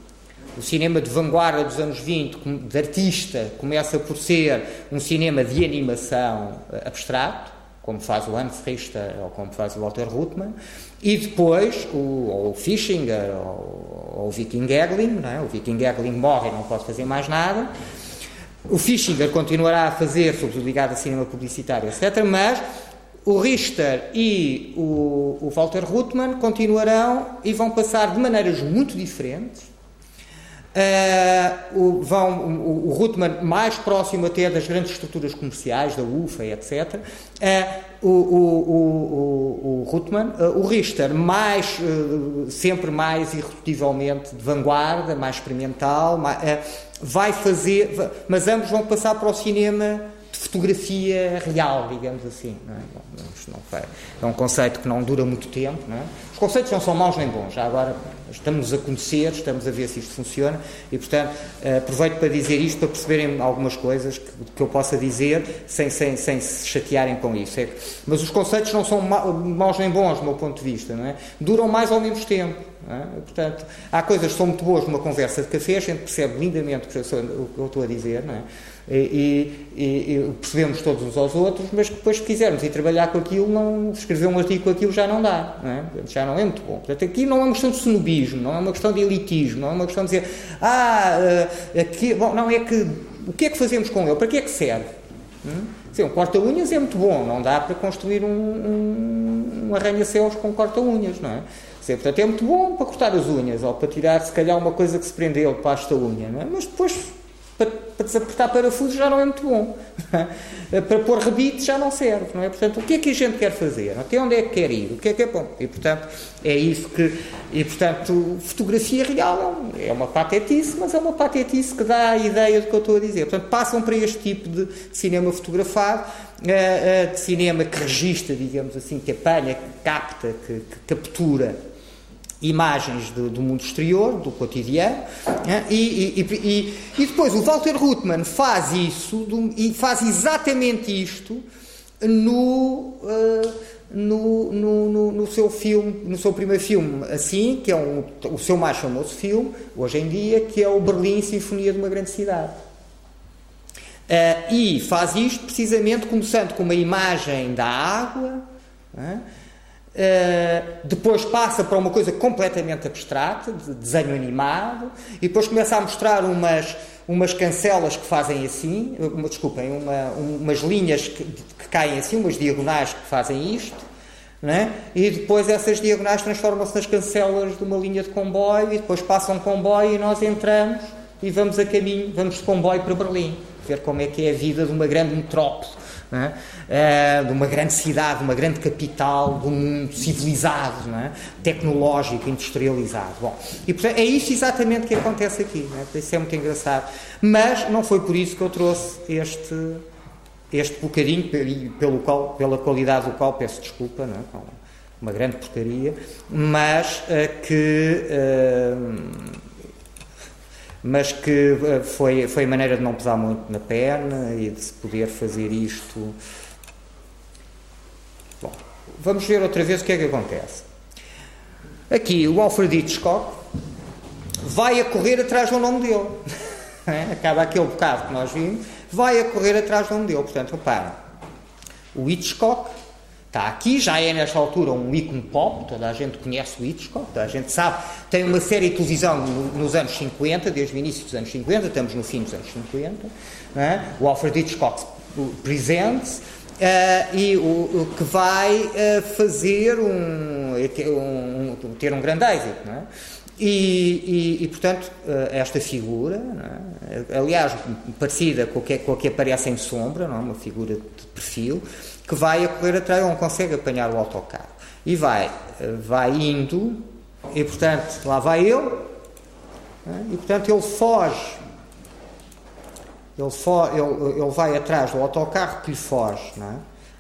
o cinema de vanguarda dos anos 20, de artista, começa por ser um cinema de animação eh, abstrato, como faz o Hans Richter ou como faz o Walter Ruttmann, e depois o, o Fischinger ou, o Viking Egling, é? o Viking Egling morre e não pode fazer mais nada, o Fischinger continuará a fazer, sobretudo ligado a cinema publicitário, etc., mas o Richter e o, o Walter Ruttmann continuarão e vão passar de maneiras muito diferentes Uh, o, vão, o, o Ruttmann mais próximo até das grandes estruturas comerciais, da UFA, etc. Uh, eh, o, o, o, Ruttmann, uh, o Richter mais, sempre mais irredutivelmente de vanguarda, mais experimental, mais, vai fazer, mas ambos vão passar para o cinema de fotografia real, digamos assim. Não é? Não, é um conceito que não dura muito tempo, é? conceitos não são maus nem bons, já agora estamos a conhecer, estamos a ver se isto funciona e, portanto, eh, aproveito para dizer isto para perceberem algumas coisas que, que eu possa dizer sem, sem, sem se chatearem com isso. É que, mas os conceitos não são maus nem bons, do meu ponto de vista, não é? Duram mais ao menos tempo. É? Portanto, há coisas que são muito boas numa conversa de café, a gente percebe lindamente o que eu estou a dizer, não é? E, e, e, percebemos todos uns aos outros, mas que depois, se quisermos ir trabalhar com aquilo, não, escrever um artigo com aquilo já não dá, não é? já não é muito bom. Portanto, aqui não é uma questão de snobismo, não é uma questão de elitismo, não é uma questão de dizer, ah, eh, aqui, bom, não, é que, o que é que fazemos com ele? Para que é que serve? Hum? Sim, um corta-unhas é muito bom, não dá para construir um, um, um arranha-céus com corta-unhas, não é? Sim, portanto, é muito bom para cortar as unhas ou para tirar, se calhar, uma coisa que se prendeu para esta unha, não é? Mas depois para, para desapertar parafusos já não é muito bom. para pôr rebite já não serve, não é? Portanto, o que é que a gente quer fazer? Até onde é que quer ir? O que é que é bom? E, portanto, é isso que... E, portanto, fotografia real é uma patetice, mas é uma patetice que dá a ideia do que eu estou a dizer. Portanto, passam para este tipo de cinema fotografado, eh, eh, de cinema que registra, digamos assim, que apanha, que capta, que, que captura imagens do, do, mundo exterior, do cotidiano, né? e, e, e, e, depois o Walter Ruttmann faz isso e faz exatamente isto no, uh, no, no, no, seu filme, no seu primeiro filme, assim, que é um, o seu mais famoso filme, hoje em dia, que é o Berlim Sinfonia de uma Grande Cidade. Uh, e faz isto precisamente começando com uma imagem da água, né? Uh, depois passa para uma coisa completamente abstrata, de desenho animado, e depois começa a mostrar umas, umas cancelas que fazem assim, uma, desculpem, uma, umas linhas que, que, caem assim, umas diagonais que fazem isto, né? e depois essas diagonais transformam-se nas cancelas de uma linha de comboio, e depois passa um comboio e nós entramos e vamos a caminho, vamos de comboio para Berlim, ver como é que é a vida de uma grande metrópole é? Eh, de uma grande cidade, de uma grande capital, de um mundo civilizado, é? tecnológico, industrializado. Bom, e portanto, é isso exatamente que acontece aqui. É? Isso é muito engraçado. Mas não foi por isso que eu trouxe este, este bocadinho, pelo qual, pela qualidade do qual peço desculpa, é? uma grande porcaria, mas uh, que. Uh, mas que eh, foi, foi maneira de não pesar muito na perna e de se poder fazer isto. Bom, vamos ver outra vez o que é que acontece. Aqui o Alfred Hitchcock vai a correr atrás do nome dele. É? Acaba aquele bocado que nós vimos, vai a correr atrás do nome dele. Portanto, repara, o Hitchcock Está aqui, já é nesta altura um ícone pop, toda a gente conhece o Hitchcock, toda a gente sabe. Tem uma série de televisão nos anos 50, desde o início dos anos 50, estamos no fim dos anos 50. É? O Alfred Hitchcock Presents, uh, e o, o, que vai uh, fazer um, um, ter um grande êxito. É? E, e, e, portanto, eh, esta figura, é? aliás, parecida com a, que, com a que aparece em sombra, não é? uma figura de perfil, que vai a correr atrás, não consegue apanhar o autocarro. E vai, vai indo, e portanto, lá vai ele, é? e portanto ele foge. Ele, fo ele, ele vai atrás do autocarro que lhe foge. Não é?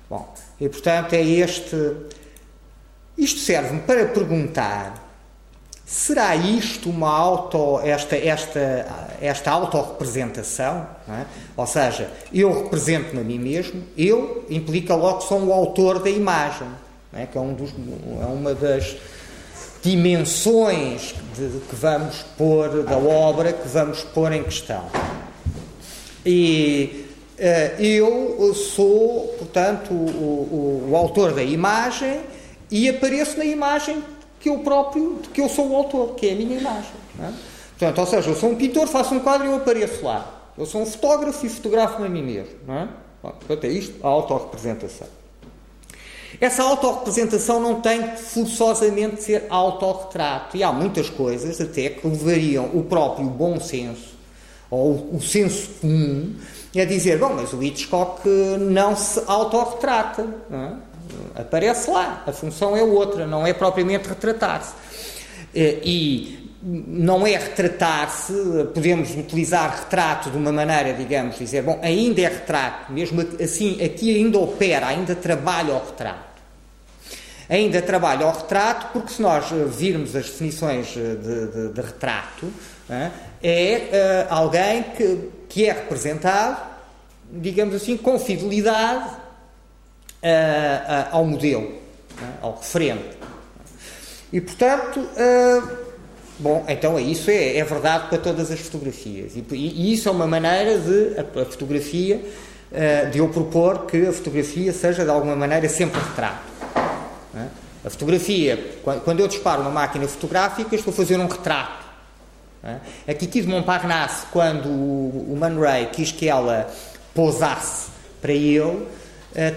Bom, e portanto é este. Isto serve-me para perguntar Será isto uma auto, esta, esta, esta autorrepresentação? É? Ou seja, eu represento-me a mim mesmo, eu implica logo que sou o autor da imagem, é? que é, um dos, é uma das dimensões de, que vamos pôr, da obra que vamos pôr em questão. E eu sou, portanto, o, o, o, autor da imagem e apareço na imagem que eu próprio, que eu sou o autor, que é a minha imagem. É? Portanto, ou seja, eu sou um pintor, faço um quadro e eu apareço lá. Eu sou um fotógrafo e fotografo-me a mim mesmo. Não é? Portanto, é isto, a autorrepresentação. Essa autorrepresentação não tem forçosamente de ser autorretrato. E há muitas coisas até que levariam o próprio bom senso, ou o senso comum, a dizer, bom, mas o Hitchcock não se autorretrata. Não é? Aparece lá, a função é outra, não é propriamente retratar-se. Eh, e não é retratar-se, podemos utilizar retrato de uma maneira, digamos, dizer, bom, ainda é retrato, mesmo assim, aqui ainda opera, ainda trabalha o retrato. Ainda trabalha o retrato, porque se nós virmos as definições de, de, de retrato, é uh, alguém que, que é representado, digamos assim, com fidelidade ao modelo, ao referente. E, portanto, Bom, então é isso é, é verdade para todas as fotografias. E, e, isso é uma maneira de a, a fotografia, de eu propor que a fotografia seja de alguma maneira sempre retrato. É? A fotografia, quando eu disparo uma máquina fotográfica, estou a fazer um retrato. A Kiki de Montparnasse, quando o, Man Ray quis que ela pousasse para ele,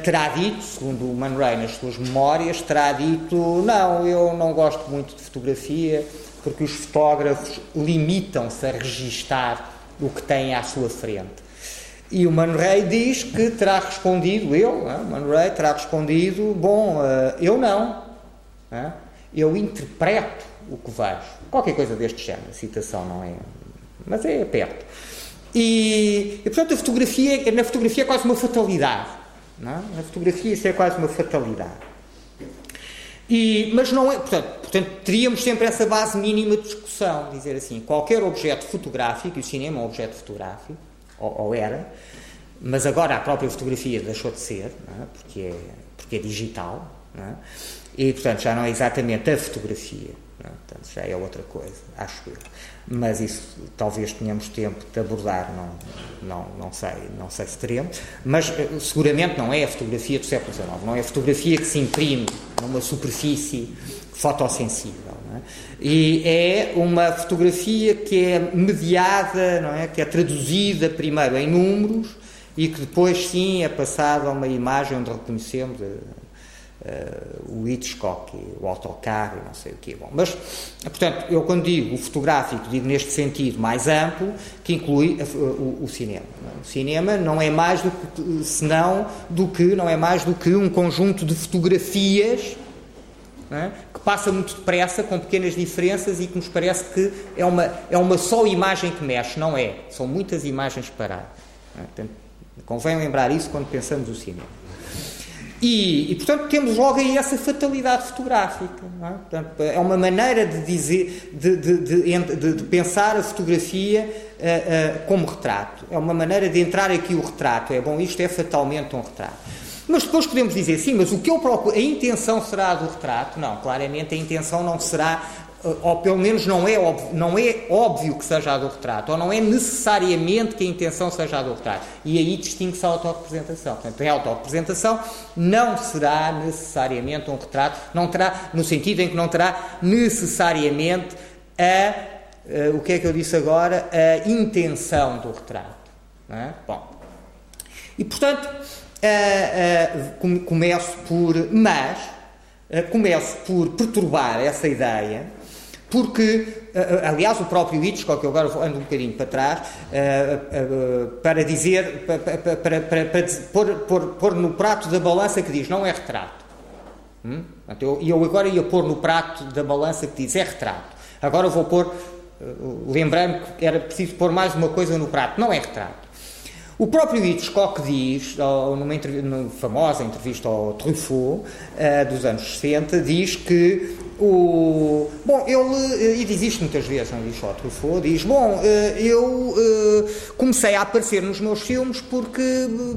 terá dito, segundo o Man Ray nas suas memórias, terá dito: Não, eu não gosto muito de fotografia, porque os fotógrafos limitam-se a registar o que têm à sua frente. E o Man Ray diz que terá respondido, eu, o Man Ray terá respondido, bom, uh, eu não, eu interpreto o que vejo. Qualquer coisa deste género, a citação não é, mas é perto. E, e portanto a fotografia, na fotografia é quase uma fatalidade. É? Na fotografia isso é quase uma fatalidade. E, mas não é, portanto, portanto, teríamos sempre essa base mínima de discussão, dizer assim, qualquer objeto fotográfico, e o cinema é um objeto fotográfico, ou, ou era, mas agora a própria fotografia deixou de ser, é? Porque, é, porque é digital, é? e portanto já não é exatamente a fotografia, portanto, já é outra coisa, acho eu mas isso talvez tenhamos tempo de abordar, não, não, não, sei, não sei se teremos, mas eh, seguramente não é a fotografia do século XIX, não é a fotografia que se imprime numa superfície fotossensível. É? E é uma fotografia que é mediada, não é? que é traduzida primeiro em números e que depois sim é passada a uma imagem onde reconhecemos uh, o Hitchcock, o autocarro não sei o quê. Bom, mas, portanto, eu quando digo fotográfico, digo neste sentido mais amplo, que inclui a, o, o, cinema. O cinema não é mais do que, senão, do que, não é mais do que um conjunto de fotografias é? que passa muito depressa, com pequenas diferenças e que nos parece que é uma, é uma só imagem que mexe, não é? São muitas imagens paradas. É? Portanto, convém lembrar isso quando pensamos o cinema. E, e, portanto, temos logo aí essa fatalidade fotográfica. É? Portanto, é? uma maneira de dizer, de, de, de, de pensar a fotografia uh, uh, como retrato. É uma maneira de entrar aqui o retrato. É bom, isto é fatalmente um retrato. Mas depois podemos dizer, sim, mas o que eu procuro, a intenção será do retrato? Não, claramente a intenção não será ou pelo menos não é, óbvio, não é óbvio que seja a do retrato, ou não é necessariamente que a intenção seja a do retrato. E aí distingue-se a autorrepresentação. Portanto, a autorrepresentação não será necessariamente um retrato, não terá, no sentido em que não terá necessariamente a, a o que é que eu disse agora, a intenção do retrato. É? Bom, e portanto, começo por, mas, começo por perturbar essa ideia porque, eh, eh, aliás, o próprio Hitchcock, que eu agora ando um bocadinho para trás, eh, para dizer, para, para, para, para pôr, pôr, pôr, no prato da balança que diz não é retrato. Hum? E eu, eu agora ia pôr no prato da balança que diz é retrato. Agora vou pôr, lembrando que era preciso pôr mais uma coisa no prato, não é retrato. O próprio Hitchcock diz, numa, numa famosa entrevista ao Truffaut, uh, dos anos 60, diz que o, bom, ele, eh, e diz isto muitas vezes, não diz só Truffaut, diz, bom, eh, eu comecei a aparecer nos meus filmes porque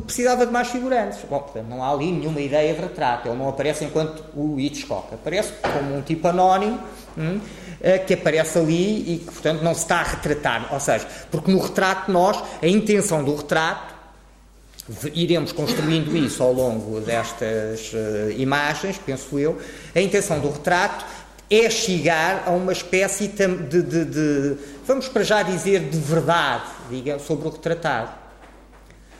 precisava de mais figurantes. Bom, portanto, não há ali nenhuma ideia de retrato, ele não aparece enquanto o Hitchcock, aparece como um tipo anónimo, hum, que aparece ali e que, portanto, não se está a retratar. Ou seja, porque no retrato nós, a intenção do retrato iremos construindo isso ao longo destas uh, imagens, penso eu. A intenção do retrato é chegar a uma espécie de, de, de vamos para já dizer, de verdade, diga, sobre o retratado.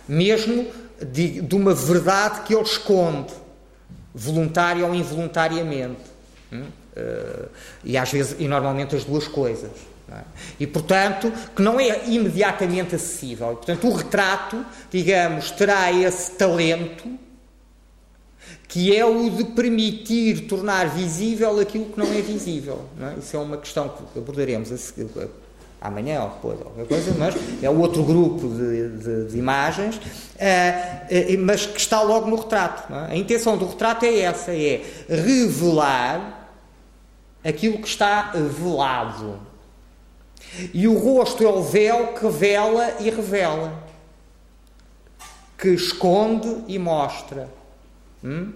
Mesmo de, de uma verdade que ele esconde, voluntária ou involuntariamente. Hum? Uh, e às vezes, e normalmente as duas coisas. É? E, portanto, que não é imediatamente acessível. E, portanto, o retrato, digamos, terá esse talento que é o de permitir tornar visível aquilo que não é visível. Não é? Isso é uma questão que abordaremos a seguir, amanhã ou depois, qualquer coisa, mas é outro grupo de, de, de imagens, uh, uh, mas que está logo no retrato. É? A intenção do retrato é essa, é revelar aquilo que está velado. E o rosto é o véu que vela e revela, que esconde e mostra. Hum?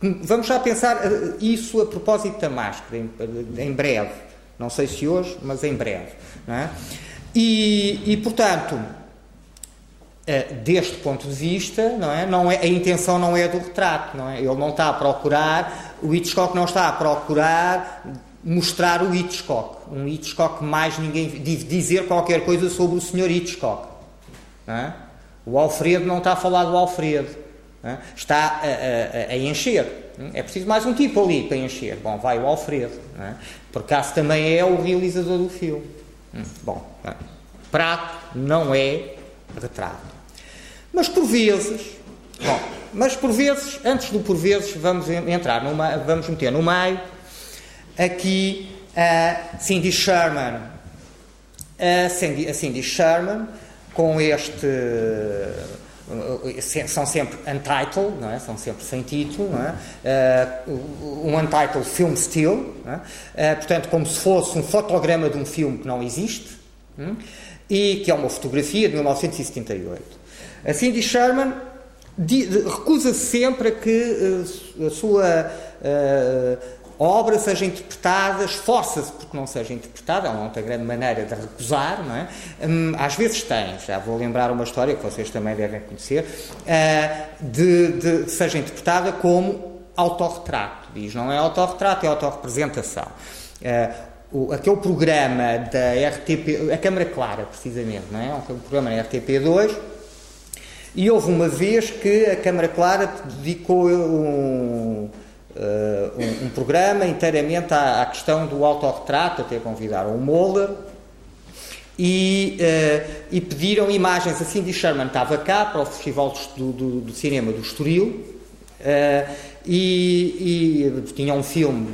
Vamos já pensar eh, isso a propósito da máscara, em, em breve. Não sei se hoje, mas em breve. É? E, e, portanto, eh, deste ponto de vista, não é? Não é, a intenção não é do retrato. Não é? Ele não está a procurar, o Hitchcock não está a procurar mostrar o Hitchcock. Um Hitchcock mais ninguém. dizer qualquer coisa sobre o Sr. Hitchcock. É? O Alfredo não está a falar do Alfredo. É? Está a, a, a, encher. É preciso mais um tipo ali para encher. Bom, vai o Alfredo. É? Por acaso também é o realizador do filme. Hum, bom, é? prato não é retrato. Mas por vezes. Bom, mas por vezes, antes do por vezes, vamos entrar numa, vamos meter no meio aqui a Cindy Sherman. A Cindy, Sherman, com este. São sempre untitled, não é? são sempre sem título, não é? Uh, um untitled film still, é? uh, portanto, como se fosse um fotograma de um filme que não existe, um, e que é uma fotografia de 1978. A Cindy Sherman recusa sempre que uh, a sua a obra seja interpretada, esforça-se porque não seja interpretada, ela não tem grande maneira de recusar, não é? Hum, às vezes tem, já vou lembrar uma história que vocês também devem conhecer, uh, de, de seja interpretada como autorretrato. Diz, não é autorretrato, é autorrepresentação. O, aquele programa da RTP, a Câmara Clara, precisamente, não é? Um programa na RTP2, e houve uma vez que a Câmara Clara dedicou um Uh, um, um, programa inteiramente à, à, questão do autorretrato, até convidaram o Moller e, uh, e pediram imagens. Assim de Sherman estava cá para o Festival do, do, do Cinema do Estoril uh, e, e, tinha um filme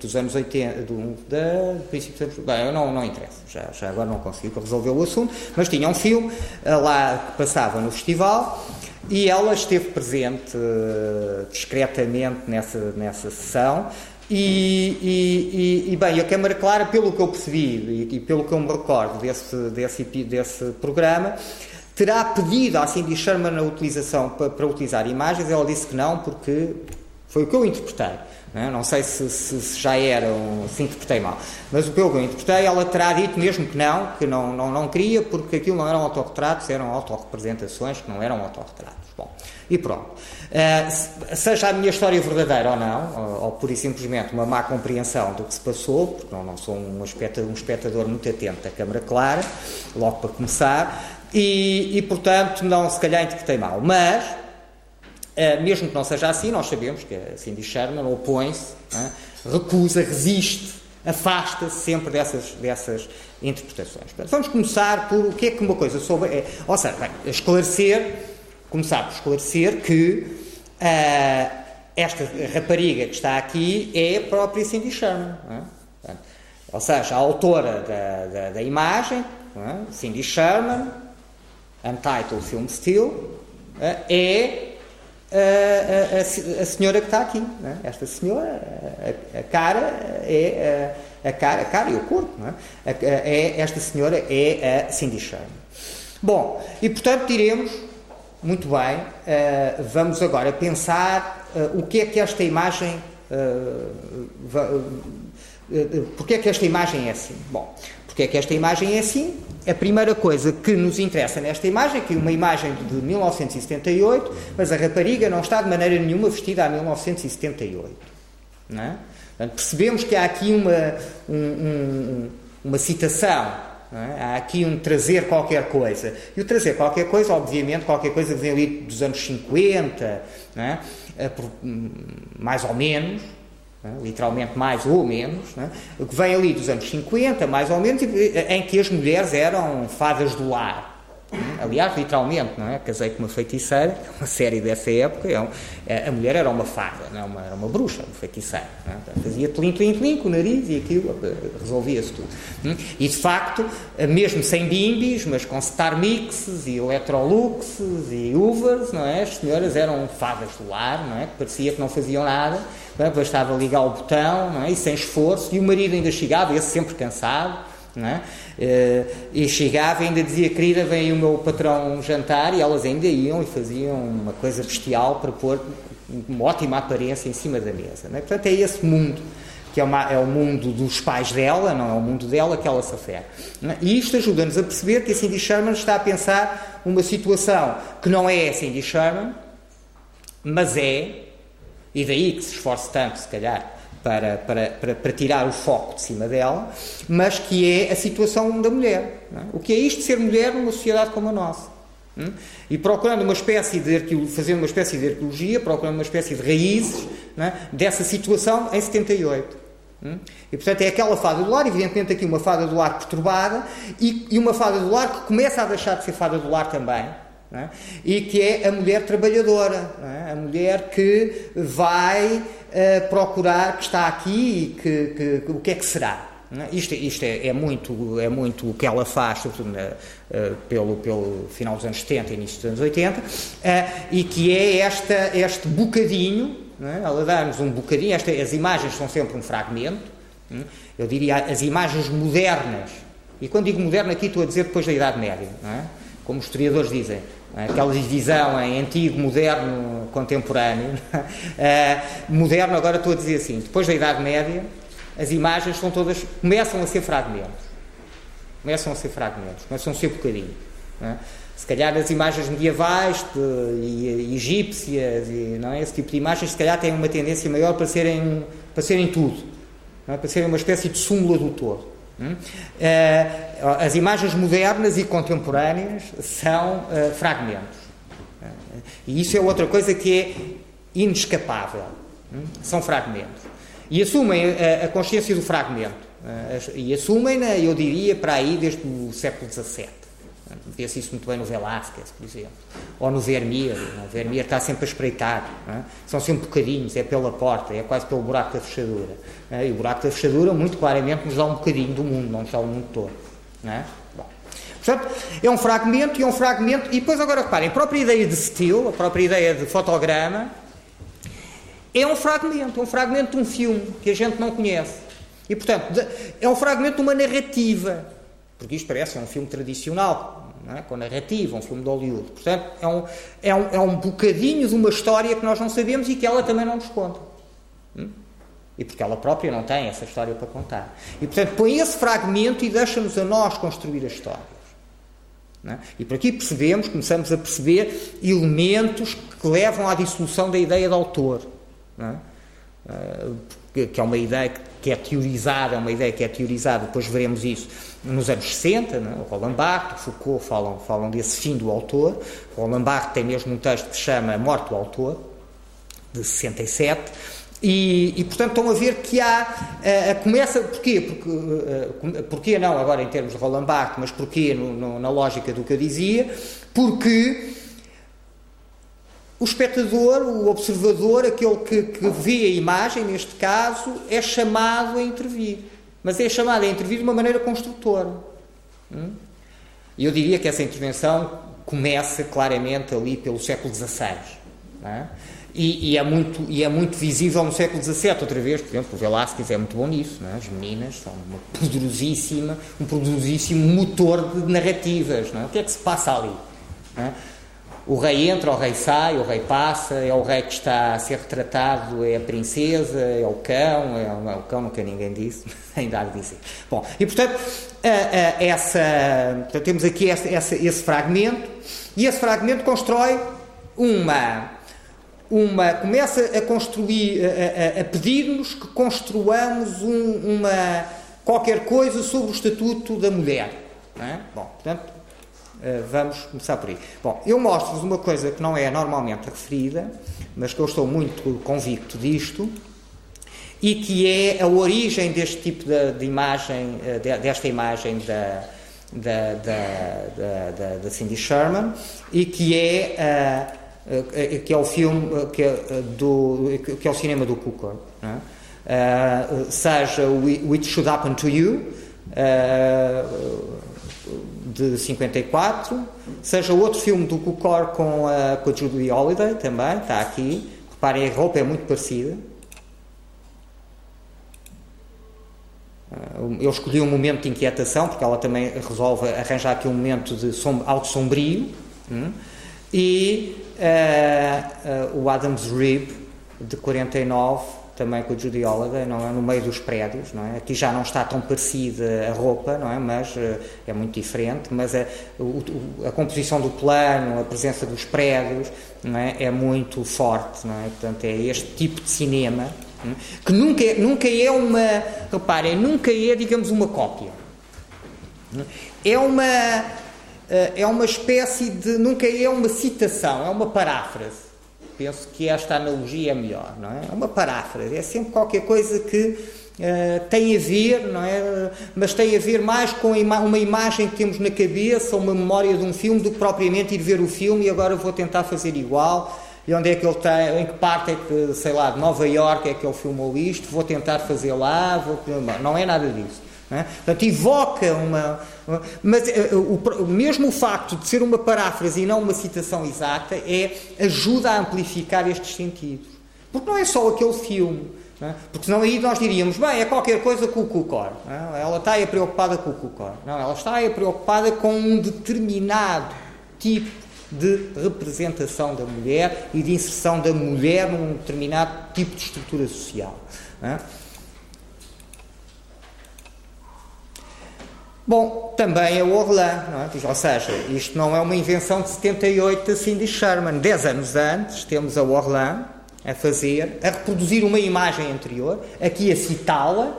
dos anos 80, do, da princípio bem, não, não interessa, já, já agora não consigo resolver o assunto, mas tinha um filme lá que passava no festival e ela esteve presente uh, discretamente nessa, nessa sessão. E, e, e, bem, a Câmara Clara, pelo que eu percebi e, pelo que eu me recordo desse, desse, desse programa, terá pedido à Cindy Sherman a utilização para, para utilizar imagens. Ela disse que não, porque foi o que eu interpretei. Não, é? não sei se, se, se, já era, se interpretei mal. Mas o que eu interpretei, ela terá dito mesmo que não, que não, não, não queria, porque aquilo não eram autorretratos, eram autorrepresentações que não eram autorretratos. Bom, e pronto. Uh, seja a minha história verdadeira ou não, ou, ou pura e simplesmente uma má compreensão do que se passou, porque não, não sou um espectador, um espectador muito atento da Câmara Clara, logo para começar, e, e portanto não se calhar interpretei mal. Mas Uh, mesmo que não seja assim, nós sabemos que a Cindy Sherman opõe-se, é? recusa, resiste, afasta-se sempre dessas, dessas interpretações. Portanto, vamos começar por o que é que uma coisa sobre. É, ou seja, bem, esclarecer, começar por esclarecer que uh, esta rapariga que está aqui é a própria Cindy Sherman. É? Ou seja, a autora da, da, da imagem, é? Cindy Sherman, Untitled Film Still, é a, a, a, senhora que está aqui. Né? Esta senhora, a, a, cara é a, cara, a cara e o corpo. Né? É, esta senhora é a Cindy Sherman. Bom, e portanto diremos, muito bem, uh, vamos agora pensar uh, o que é que esta imagem uh, Porquê é que esta imagem é assim? Bom, porque é que esta imagem é assim? A primeira coisa que nos interessa nesta imagem que é uma imagem de 1978, mas a rapariga não está de maneira nenhuma vestida a 1978. Não é? Portanto, percebemos que há aqui uma, um, um, uma citação, é? há aqui um trazer qualquer coisa. E o trazer qualquer coisa, obviamente, qualquer coisa que vem ali dos anos 50, é? Hum, mais ou menos? Literalmente mais ou menos, né? que vem ali dos anos 50, mais ou menos, em que as mulheres eram fadas do lar. Aliás, literalmente, não é? Casei com uma feiticeira, uma série dessa época, é é, a mulher era uma fada, não é? uma, era uma bruxa, uma feiticeira. É? fazia tlim, tlim, tlim com o nariz e aquilo, eh, resolvia-se tudo. Hum? E de facto, eh, mesmo sem bimbis, mas com star mixes e electroluxes e uvers, não é? As senhoras eram fadas do lar, não é? Que parecia que não faziam nada, é? bastava ligar o botão, é? E sem esforço, e o marido ainda chegava, esse sempre cansado, é? Eh, e chegava e ainda dizia, querida, vem o meu patrão jantar, e elas ainda iam e faziam uma coisa bestial para pôr uma ótima aparência em cima da mesa. É? Portanto, é esse mundo que é, uma, é, o mundo dos pais dela, não é o mundo dela que ela se afere. É? E isto ajuda-nos a perceber que a Cindy Sherman está a pensar uma situação que não é a Cindy Sherman, mas é, e daí que se esforce tanto, se calhar, para, para, para, para, tirar o foco de cima dela, mas que é a situação da mulher. É? O que é isto de ser mulher numa sociedade como a nossa? Hum? E procurando uma espécie de fazendo uma espécie de arqueologia, procurando uma espécie de raízes é? dessa situação em 78. Hum? E portanto é aquela fada do lar, evidentemente aqui uma fada do lar perturbada e, e uma fada do lar que começa a deixar de ser fada do lar também. É? E que é a mulher trabalhadora, é? a mulher que vai uh, procurar, que está aqui e que, que, o que é que será. É? Isto, isto é, é, muito, é muito o que ela faz, sobretudo na, uh, pelo, pelo final dos anos 70 início dos anos 80, uh, e que é esta, este bocadinho, é? ela dá-nos um bocadinho, esta, as imagens são sempre um fragmento, é? eu diria as imagens modernas, e quando digo moderno aqui estou a dizer depois da Idade Média, como os historiadores dizem, aquela divisão em antigo, moderno, contemporâneo. Uh, moderno, agora estou a dizer assim, depois da Idade Média, as imagens são todas, começam a ser fragmentos. Começam a ser fragmentos, começam a ser bocadinho. É? Se calhar as imagens medievais de, e, e, egípcias, e, não é? esse tipo de imagens, se calhar têm uma tendência maior para serem, para serem tudo, é? para serem uma espécie de súmula do todo. Uh, as imagens modernas e contemporâneas são uh, fragmentos. Uh, e isso é outra coisa que é inescapável. Um, são fragmentos. E assumem a consciência do fragmento. e assumem-na, eu diria, para aí desde o século XVII. Vê-se isso muito bem no Velázquez, por exemplo. Ou no Vermeer. O Vermeer está sempre a espreitar. É? São sempre bocadinhos, é pela porta, é quase pelo buraco da fechadura. É? E o buraco da fechadura, muito claramente, nos dá um bocadinho do mundo, não nos dá o mundo todo. É? Portanto, é um fragmento e é um fragmento. E depois, agora reparem, a própria ideia de estilo, a própria ideia de fotograma, é um fragmento, é um fragmento de um filme que a gente não conhece. E, portanto, é um fragmento de uma narrativa. Porque isto parece um filme tradicional, é? com narrativa, um filme de Hollywood. Portanto, é um, é, um, é um bocadinho de uma história que nós não sabemos e que ela também não nos conta. Hum? E porque ela própria não tem essa história para contar. E, portanto, põe esse fragmento e deixa-nos a nós construir as histórias. É? E por aqui percebemos, começamos a perceber elementos que levam à dissolução da ideia de autor. É? Uh, que é uma ideia que é teorizada, é uma ideia que é teorizada, depois veremos isso nos anos 60, né? o Roland Barthes, Foucault falam, falam desse fim do autor, o Roland Barthes tem mesmo um texto que se chama Morte do Autor, de 67, e, e, portanto estão a ver que há, uh, começa, porquê? Porque, uh, porquê não agora em termos de Roland Barthes, mas porquê no, no, na lógica do que eu dizia, porque o espectador, o observador, aquele que, que vê a imagem, neste caso, é chamado a intervir mas é chamada a intervir de uma maneira construtora. Hum? E eu diria que essa intervenção começa claramente ali pelo século XVI. É? E, e, é muito, e é muito visível no século XVII, outra vez, por exemplo, o Velázquez é muito bom nisso, é? as meninas são uma poderosíssima, um poderosíssimo motor de narrativas. É? O que é que se passa ali? O rei entra, o rei sai, o rei passa, é o rei que está a ser retratado, é a princesa, é o cão, é o, é o cão nunca ninguém disse, ainda há de dizer. Bom, e portanto, essa, portanto temos aqui essa, essa, esse fragmento, e esse fragmento constrói uma, uma começa a construir, a, a, a pedir-nos que construamos um, uma, qualquer coisa sobre o estatuto da mulher. É? Bom, portanto, eh, vamos começar por aí. Bom, eu mostro-vos uma coisa que não é normalmente referida, mas que eu estou muito convicto disto, e que é a origem deste tipo de, de imagem, eh, desta imagem da, da, da, da, da, Cindy Sherman, e que é, uh, que é o filme, que é, do, que é o cinema do Cooker. Uh, seja o It Should Happen to You, de 54, seja outro filme do Cukor com a, com a Holiday também, está aqui. Reparem, a roupa é muito parecida. Ah, eu escolhi um momento de inquietação, porque ela também resolve arranjar aqui um momento de som, alto sombrio. Hum? E uh, uh, o Adam's Rib, de 49, também com a Holliday, não é? no meio dos prédios, não é? Aqui já não está tão parecida a roupa, não é? Mas uh, é muito diferente, mas a, a composição do plano, a presença dos prédios, não é? É muito forte, não é? Portanto, é este tipo de cinema é? que nunca é, nunca é uma, reparem, nunca é, digamos, uma cópia. É uma eh, é uma espécie de, nunca é uma citação, é uma paráfrase penso que esta analogia é melhor, não é? É uma paráfrase, é sempre qualquer coisa que uh, tem a ver, não é? Mas tem a ver mais com uma imagem que temos na cabeça, uma memória de um filme, do que propriamente ir ver o filme e agora vou tentar fazer igual. E onde é que ele está, em que parte é que, sei lá, de Nova Iorque é que ele filmou isto, vou tentar fazer lá, vou... não é nada disso. É? Portanto, evoca uma. Mas eh, o, mesmo o facto de ser uma paráfrase e não uma citação exata é, ajuda a amplificar estes sentidos. Porque não é só aquele filme. É? Porque senão aí nós diríamos, bem, é qualquer coisa com o Cucor. É? Ela está aí preocupada com o Cucor. Não, ela está aí preocupada com um determinado tipo de representação da mulher e de inserção da mulher num determinado tipo de estrutura social. Bom, também o Orlan, é? ou seja, isto não é uma invenção de 78 da Cindy Sherman. Dez anos antes, temos a Orlan a fazer, a reproduzir uma imagem anterior, aqui a citá-la,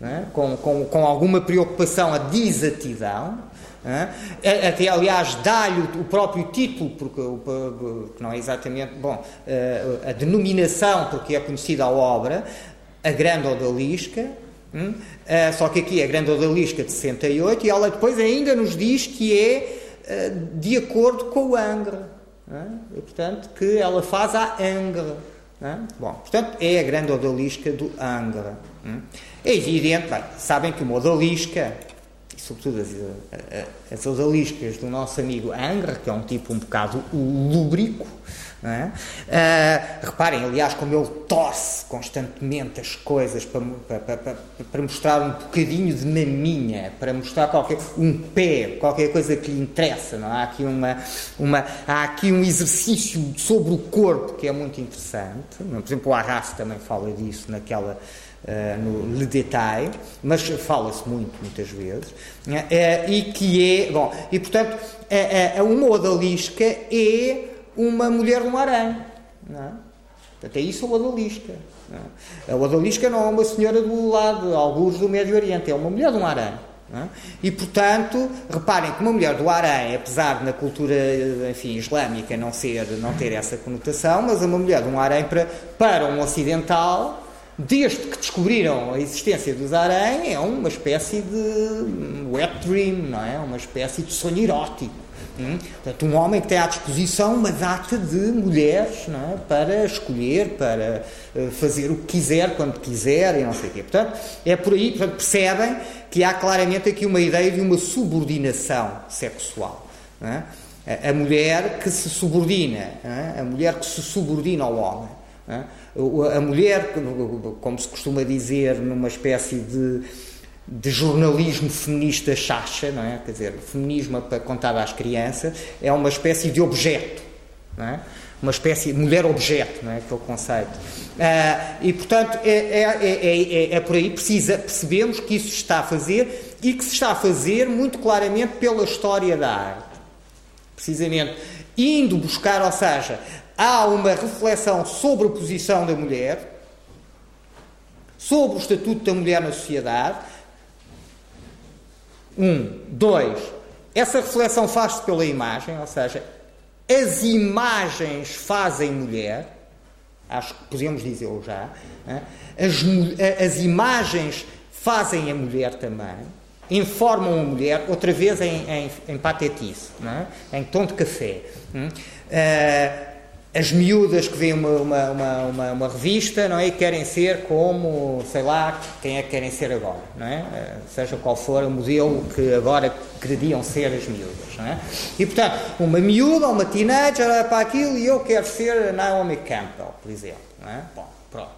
é? com, com, com alguma preocupação, a desatidão, é? até aliás dá-lhe o próprio título, porque, não é exatamente, bom, a denominação, porque é conhecida a obra, a Grande Odalisca, Hum? Uh, só que aqui é a grande odalisca de 68 e ela depois ainda nos diz que é uh, de acordo com o Angra. É? E, portanto, que ela faz a Angra. É? Bom, portanto, é a grande odalisca do Angra. Hum? É evidente, bem, sabem que uma odalisca, e sobretudo as, as odaliscas do nosso amigo Angra, que é um tipo um bocado lúbrico, é? Uh, reparem, aliás, como ele torce constantemente as coisas para, para, para, para, mostrar um bocadinho de maminha, para mostrar qualquer, um pé, qualquer coisa que lhe interessa. Não? Há, aqui uma, uma, há aqui um exercício sobre o corpo que é muito interessante. Por exemplo, o Arras também fala disso naquela. Uh, no Le Détail, mas fala-se muito, muitas vezes, uh, e que é, bom, e portanto, a, a, uma odalisca é uma mulher de um harém. Não é? Portanto, é isso a odalisca. É? A odalisca não é uma senhora do lado, alguns do Médio Oriente, é uma mulher de um harém. É? E, portanto, reparem que uma mulher do harém, apesar de na cultura enfim, islâmica não, ser, não ter essa conotação, mas uma mulher de um harém para, para um ocidental, desde que descobriram a existência dos harém, é uma espécie de wet dream, não é? Uma espécie de sonho erótico. Hum? Portanto, um homem que tem à disposição uma data de mulheres é? para escolher, para uh, fazer o que quiser, quando quiser e não sei o quê. Portanto, é por aí, portanto, percebem que há claramente aqui uma ideia de uma subordinação sexual. É? A, mulher que se subordina, é? a mulher que se subordina ao homem. É? A mulher, como se costuma dizer, numa espécie de de jornalismo feminista chacha, não é? Quer dizer, feminismo para às crianças é uma espécie de objeto, não é? Uma espécie de mulher-objeto, não é? Aquele conceito. Ah, e, portanto, é, é, é, é, por aí precisa, percebemos que isso está a fazer e que se está a fazer muito claramente pela história da arte. Precisamente indo buscar, ou seja, há uma reflexão sobre a posição da mulher, sobre o estatuto da mulher na sociedade. Um. Dois. Essa reflexão faz-se pela imagem, ou seja, as imagens fazem mulher. Acho que podemos dizê-lo já. As, as imagens fazem a mulher também informam a mulher, outra vez em, em, em patetice, é? em tom de café. Uh, as miúdas que veem uma, uma, uma, uma, revista não é? e querem ser como, sei lá, quem é que querem ser agora, não é? Eh, seja qual for o modelo que agora queriam ser as miúdas. Não é? E portanto, uma miúda, uma teenager olha para aquilo e eu quero ser Naomi Campbell, por exemplo. Não é? Bom, pronto.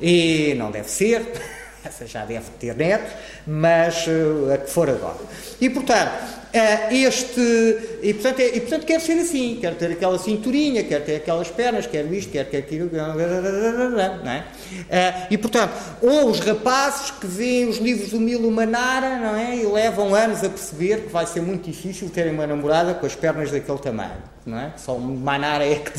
E não deve ser, essa já deve ter netos, mas uh, a que for agora. E portanto, este. E portanto, é, e portanto quer ser assim, quer ter aquela cinturinha, quer ter aquelas pernas, quer isto, quer, quer aquilo. Não é? Uh, e portanto, ou os rapazes que veem os livros do Milo Manara não é? e levam anos a perceber que vai ser muito difícil terem uma namorada com as pernas daquele tamanho. Não é? Só Manara é que.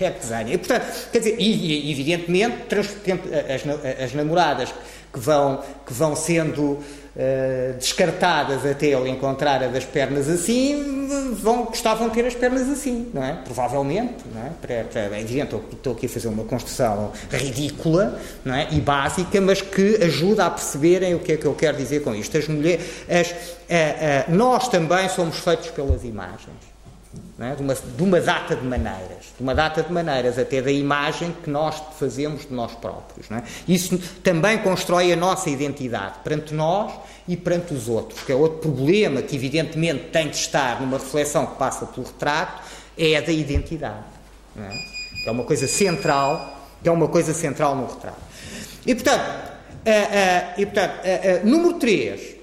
É desenha. E, portanto, quer dizer, e, e evidentemente, as, as namoradas que vão, que vão sendo uh, descartadas até ele encontrar a das pernas assim, vão, gostavam de ter as pernas assim, não é? Provavelmente, não é? Para, para, é evidente, estou aqui a fazer uma construção ridícula não é? e básica, mas que ajuda a perceberem o que é que eu quero dizer com isto. As mulheres, as, uh, uh, nós também somos feitos pelas imagens é? de, uma, de, uma, data de maneiras, de uma data de maneiras, até da imagem que nós fazemos de nós próprios. É? Isso também constrói a nossa identidade perante nós e perante os outros, que é outro problema que evidentemente tem de estar numa reflexão que passa pelo retrato, é a da identidade. É? é uma coisa central, é uma coisa central no retrato. E portanto, uh, uh, e, portanto uh, número 3,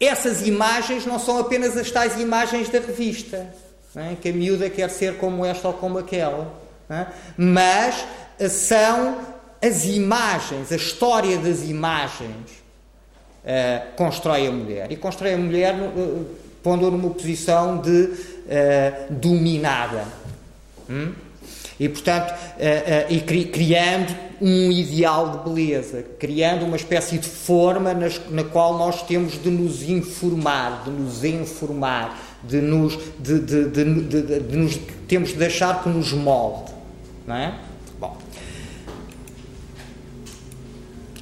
essas imagens não são apenas as tais imagens da revista, é? que a miúda quer ser como esta ou como aquela, é? mas são as imagens, a história das imagens uh, constrói a mulher. E constrói a mulher uh, pondo-a numa posição de uh, dominada. Hum? E, portanto, e cri criando um ideal de beleza, criando uma espécie de forma nas, na qual nós temos de nos informar, de nos informar, de nos, de, de, de, de, nos temos de deixar que nos molde, não é? Bom,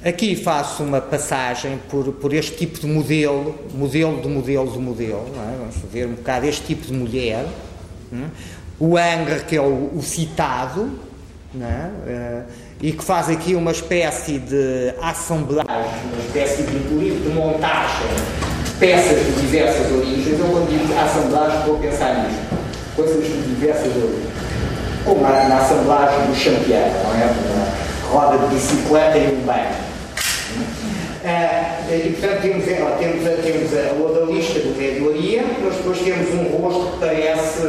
aqui faço uma passagem por, por este tipo de modelo, modelo de modelo de modelo, é? vamos ver um bocado este tipo de mulher, é? o Anger, que é o, o citado, é? e que faz aqui uma espécie de assemblagem, uma espécie de, de montagem peças de diversas origens, eu quando digo assemblagem estou a pensar nisto. Coisas de diversas origens. Como na, na assemblagem do champião, não é? Uma roda de bicicleta e um banco. Uh, e portanto temos, ó, temos, temos a odalista do Médio Oriente, mas depois temos um rosto que parece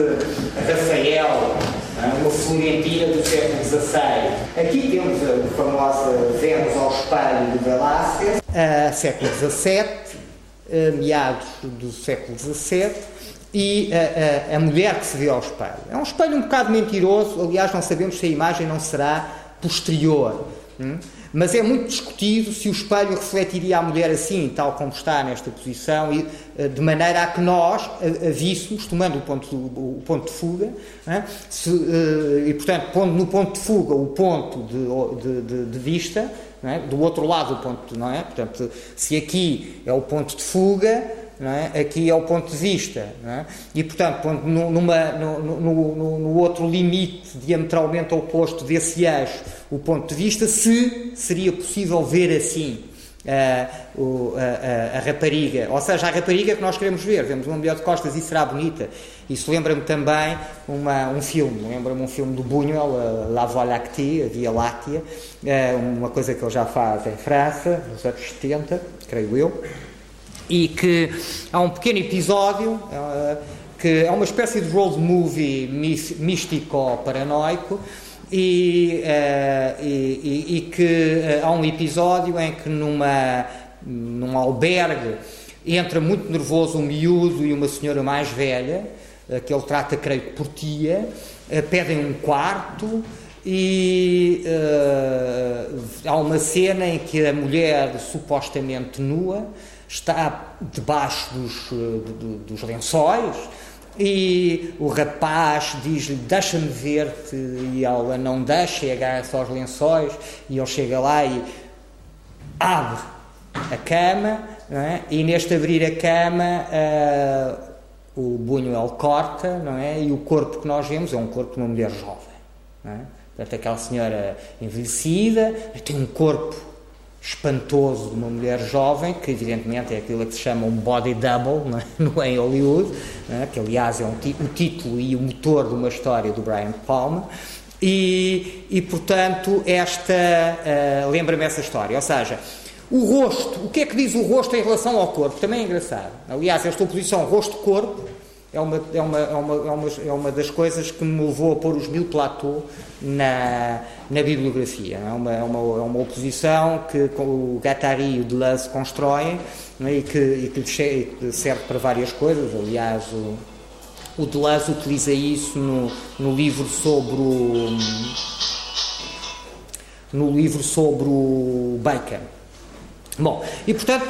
Rafael, é? uma florentina do século XVI. Aqui temos a famosa Vênus ao espelho de Velázquez, uh, século XVII, meados do século XVII, e a, a, a, mulher que se vê ao espelho. É um espelho um bocado mentiroso, aliás, não sabemos se a imagem não será posterior. Hum? Mas é muito discutido se o espelho refletiria a mulher assim, tal como está nesta posição, e, eh, de maneira a que nós a, a víssemos, tomando o ponto, o ponto de fuga, se, eh, e portanto, pondo no ponto de fuga o ponto de, de, de, de vista, é? do outro lado o ponto, não é? Portanto, se aqui é o ponto de fuga, é? aqui é o ponto de vista. É? E, portanto, numa, no, no, no, outro limite diametralmente oposto desse eixo, o ponto de vista, se seria possível ver assim a, a, rapariga, ou seja, a rapariga que nós queremos ver. Vemos uma mulher de costas e será bonita. Isso lembra-me também uma, um filme, lembra-me um filme do Buñuel, La Voie Lactée, a Via Láctea, uh, uma coisa que ele já faz em França, nos anos 70, creio eu, e que há um pequeno episódio. Uh, que é uma espécie de road movie místico-paranoico e, uh, e, e, e, que uh, há um episódio em que numa, num albergue entra muito nervoso um miúdo e uma senhora mais velha, uh, que ele trata, creio que, por tia, pedem um quarto e há uma cena em que a mulher supostamente nua está debaixo dos, dos lençóis e o rapaz diz-lhe: Deixa-me ver-te. E ela não deixa e agarra-se aos lençóis. E ele chega lá e abre a cama. É? E neste abrir a cama, uh, o Buñuel corta. Não é? E o corpo que nós vemos é um corpo de uma mulher jovem. Não é? Portanto, aquela senhora envelhecida tem um corpo espantoso de uma mulher jovem, que evidentemente é aquilo que se chama um body double não é? no, em Hollywood, é? que aliás é um o título e o motor de uma história do Brian Palmer, e, e portanto esta uh, lembra-me essa história, ou seja, o rosto, o que é que diz o rosto em relação ao corpo? Também é engraçado. Aliás, esta oposição rosto-corpo é uma, é, uma, é, uma, é, uma, é uma das coisas que me levou a pôr os mil platô na, na bibliografia. É uma, é, uma, é uma oposição que o Gattari e o Deleuze constroem é? e, que, e que serve para várias coisas. Aliás, o, o Deleuze utiliza isso no, no livro sobre o, no livro sobre o Bacon. Bom, e portanto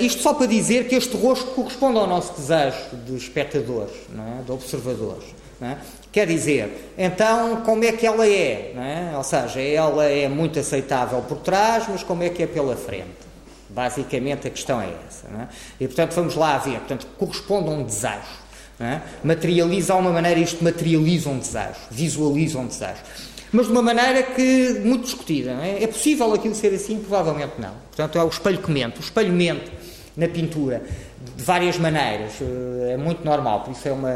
isto só para dizer que este rosto corresponde ao nosso desejo de espectadores, é? de observadores. É? Quer dizer, então como é que ela é? é? Ou seja, ela é muito aceitável por trás, mas como é que é pela frente? Basicamente a questão é essa. É? E portanto vamos lá ver. Portanto, corresponde a um desejo. É? Materializa de uma maneira, isto materializa um desejo, visualiza um desejo mas de uma maneira que muito discutida. É? é? possível aquilo ser assim? Provavelmente não. Portanto, é o espelho que mente. O espelho mente na pintura de várias maneiras. Eh, é muito normal, por isso é, uma,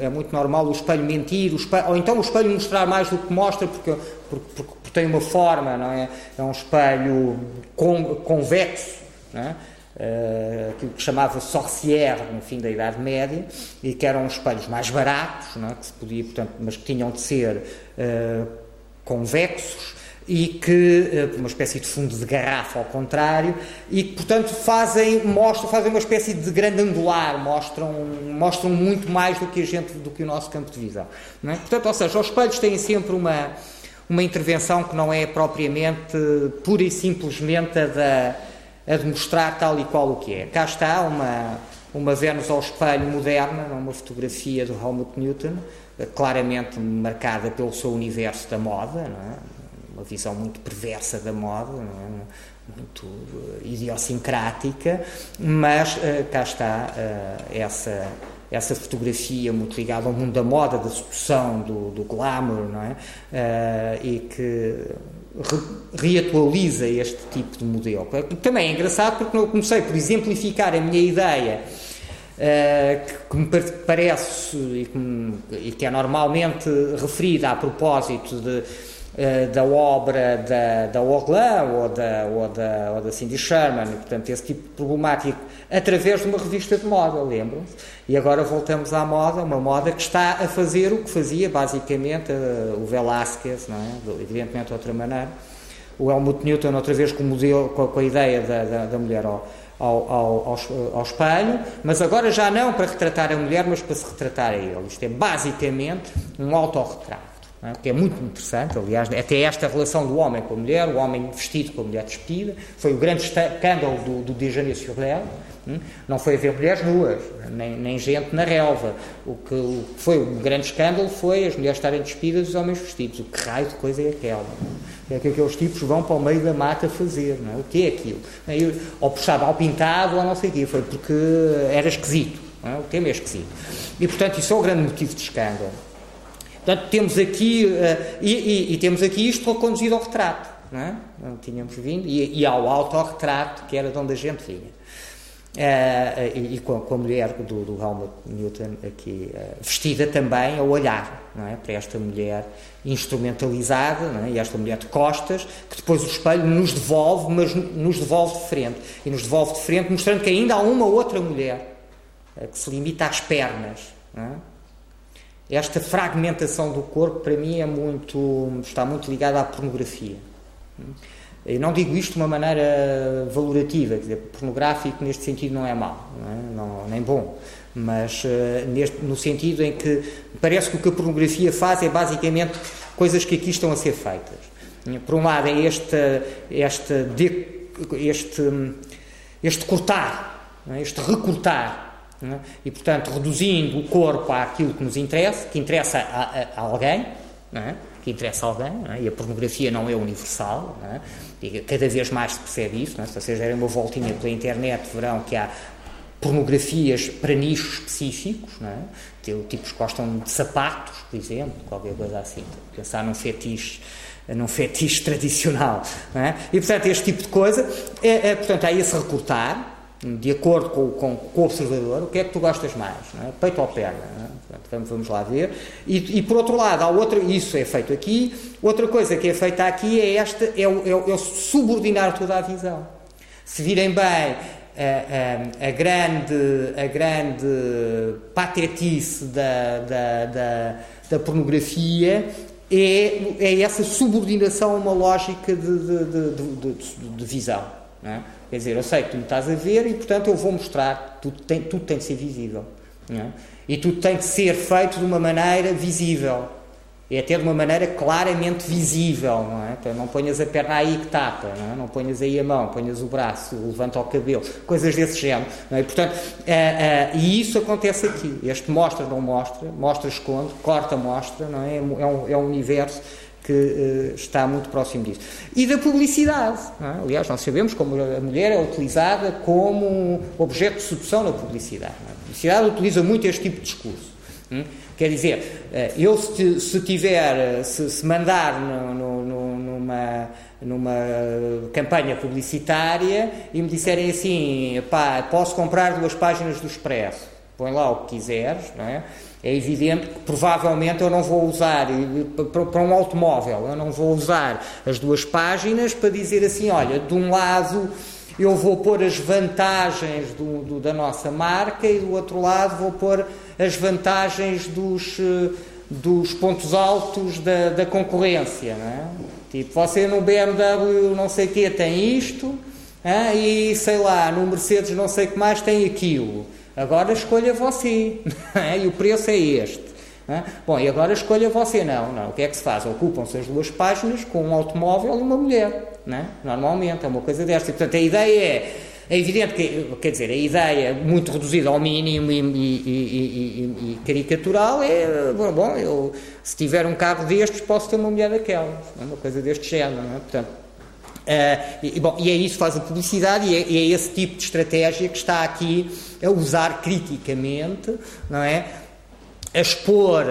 é muito normal o espelho mentir, o espelho, ou então o espelho mostrar mais do que mostra, porque, porque, porque, porque tem uma forma, não é? É um espelho con, convexo, não é? Uh, aquilo que chamava sorcière no fim da Idade Média e que eram espelhos mais baratos, não é? que se podia, portanto, mas que tinham de ser uh, convexos e que eh, uma espécie de fundo de garrafa ao contrário e que portanto fazem mostram fazem uma espécie de grande angular mostram mostram muito mais do que a gente do que o nosso campo de visão é? portanto ou seja os espelhos têm sempre uma uma intervenção que não é propriamente pura e simplesmente a, da, a de mostrar tal e qual o que é cá está uma uma Vênus ao espelho moderna uma fotografia do Helmut Newton claramente marcada pelo seu universo da moda, é? uma visão muito perversa da moda, é? muito uh, idiosincrática, mas uh, cá está uh, essa essa fotografia muito ligada ao mundo da moda, da sedução, do, do glamour, não é? Uh, e que re, reatualiza este tipo de modelo. Também é engraçado porque eu comecei por exemplificar a minha ideia eh, que, me parece e que, e que, é normalmente referida a propósito de, uh, da obra da, da Orlan ou da, ou, da, ou da Cindy Sherman, portanto, esse tipo de problemático, através de uma revista de moda, lembram-se? E agora voltamos à moda, uma moda que está a fazer o que fazia, basicamente, uh, o Velázquez, é? evidentemente de outra maneira, o Helmut Newton, outra vez com, o modelo, com, a, com a ideia da, da, da mulher ao, ao, ao, ao, espelho, mas agora já não para retratar a mulher, mas para se retratar a ele. Isto é basicamente um autorretrato. É? que é muito interessante, aliás, até esta relação do homem com a mulher, o homem vestido com a mulher despida, foi o grande escândalo do, do Déjeuner sur hum? não foi haver mulheres nuas, nem, nem gente na relva, o que, foi um grande escândalo foi as mulheres estarem despidas e os homens vestidos, o que raio de coisa é aquela? é que aqueles tipos vão para o meio da mata fazer, não é? O que é aquilo? Ou puxado ao pintado ou não sei o quê, foi porque era esquisito, é? o tema é esquisito. E, portanto, isso é o grande motivo de escândalo. Portanto, temos aqui, uh, e, e, e, temos aqui isto conduzido ao retrato. não, é? não tínhamos vindo, e, e ao autorretrato, que era de onde a gente vinha. Uh, e, e com, com, a mulher do, do Helmut Newton aqui uh, vestida também a olhar não é? para esta mulher instrumentalizada é? e esta mulher de costas que depois o espelho nos devolve mas nos devolve de frente e nos devolve de frente mostrando que ainda há uma outra mulher uh, que se limita às pernas é? Esta fragmentação do corpo para mim é muito está muito ligada à pornografia eu não digo isto de uma maneira valorativa, quer dizer, pornográfico neste sentido não é mau, não é? Não, nem bom, mas uh, neste, no sentido em que parece que o que a pornografia faz é basicamente coisas que aqui estão a ser feitas. Por um lado é este, este, este, cortar, é? este recortar, é? e portanto reduzindo o corpo àquilo que nos interessa, que interessa a, a, a alguém, é? que interessa a alguém, é? e a pornografia não é universal, e cada vez mais se percebe isso. Se vocês derem uma voltinha pela internet, verão que há pornografias para nichos específicos, não é? tipos que gostam de sapatos, por exemplo, qualquer coisa assim, pensar num fetiche num fetiche tradicional. É? E, portanto, este tipo de coisa, é, é, portanto, há esse recortar, de acordo com, com, com, o observador, o que é que tu gostas mais? É? Peito ou perna? É? Portanto, vamos, lá ver. E, e, por outro lado, há outra, isso é feito aqui, outra coisa que é feita aqui é esta, é é é subordinar toda a visão. Se virem bem, a, a, a, grande, a grande patetice da, da, da, da pornografia é, é essa subordinação a uma lógica de, de, de, de visão. É? Quer dizer, eu sei que tu me estás a ver e, portanto, eu vou mostrar, tudo tem, tudo tem de ser visível. É? E tudo tem de ser feito de uma maneira visível. E até de uma maneira claramente visível, não é? Então, não ponhas a perna aí que tapa, não, é? não ponhas aí a mão, ponhas o braço, levanta o cabelo, coisas desse género. É? Portanto, é, é, e isso acontece aqui. Este mostra, não mostra, mostra, esconde, corta, mostra, não é? É um, é um universo que uh, está muito próximo disso. E da publicidade. É? Aliás, nós sabemos como a mulher é utilizada como objeto de sedução na publicidade. É? A publicidade utiliza muito este tipo de discurso. Hum? Quer dizer, uh, eu se, se tiver, se, se mandar no, no, no, numa, numa campanha publicitária e me disserem assim, pá, posso comprar duas páginas do Expresso, põe lá o que quiseres, não é? É evidente que provavelmente eu não vou usar, para um automóvel, eu não vou usar as duas páginas para dizer assim: olha, de um lado eu vou pôr as vantagens do, do, da nossa marca e do outro lado vou pôr as vantagens dos, eh, dos pontos altos da, da concorrência. É? Tipo, você no BMW não sei o quê tem isto e sei lá, no Mercedes não sei o que mais tem aquilo. Agora escolha você. e o preço é este. Bom, e agora escolha você. Não, não. O que é que se faz? Ocupam-se as duas páginas com um automóvel e uma mulher. É? Normalmente, é uma coisa desta. E, portanto, a ideia é. É evidente que, quer dizer, a ideia muito reduzida ao mínimo e, e, e, e caricatural é, bom, eu se tiver um carro destes posso ter uma mulher daquelas, é? uma coisa deste género, é? Portanto, Uh, e, bom, e é isso que faz a publicidade e é, e é, esse tipo de estratégia que está aqui a usar criticamente, não é? A expor,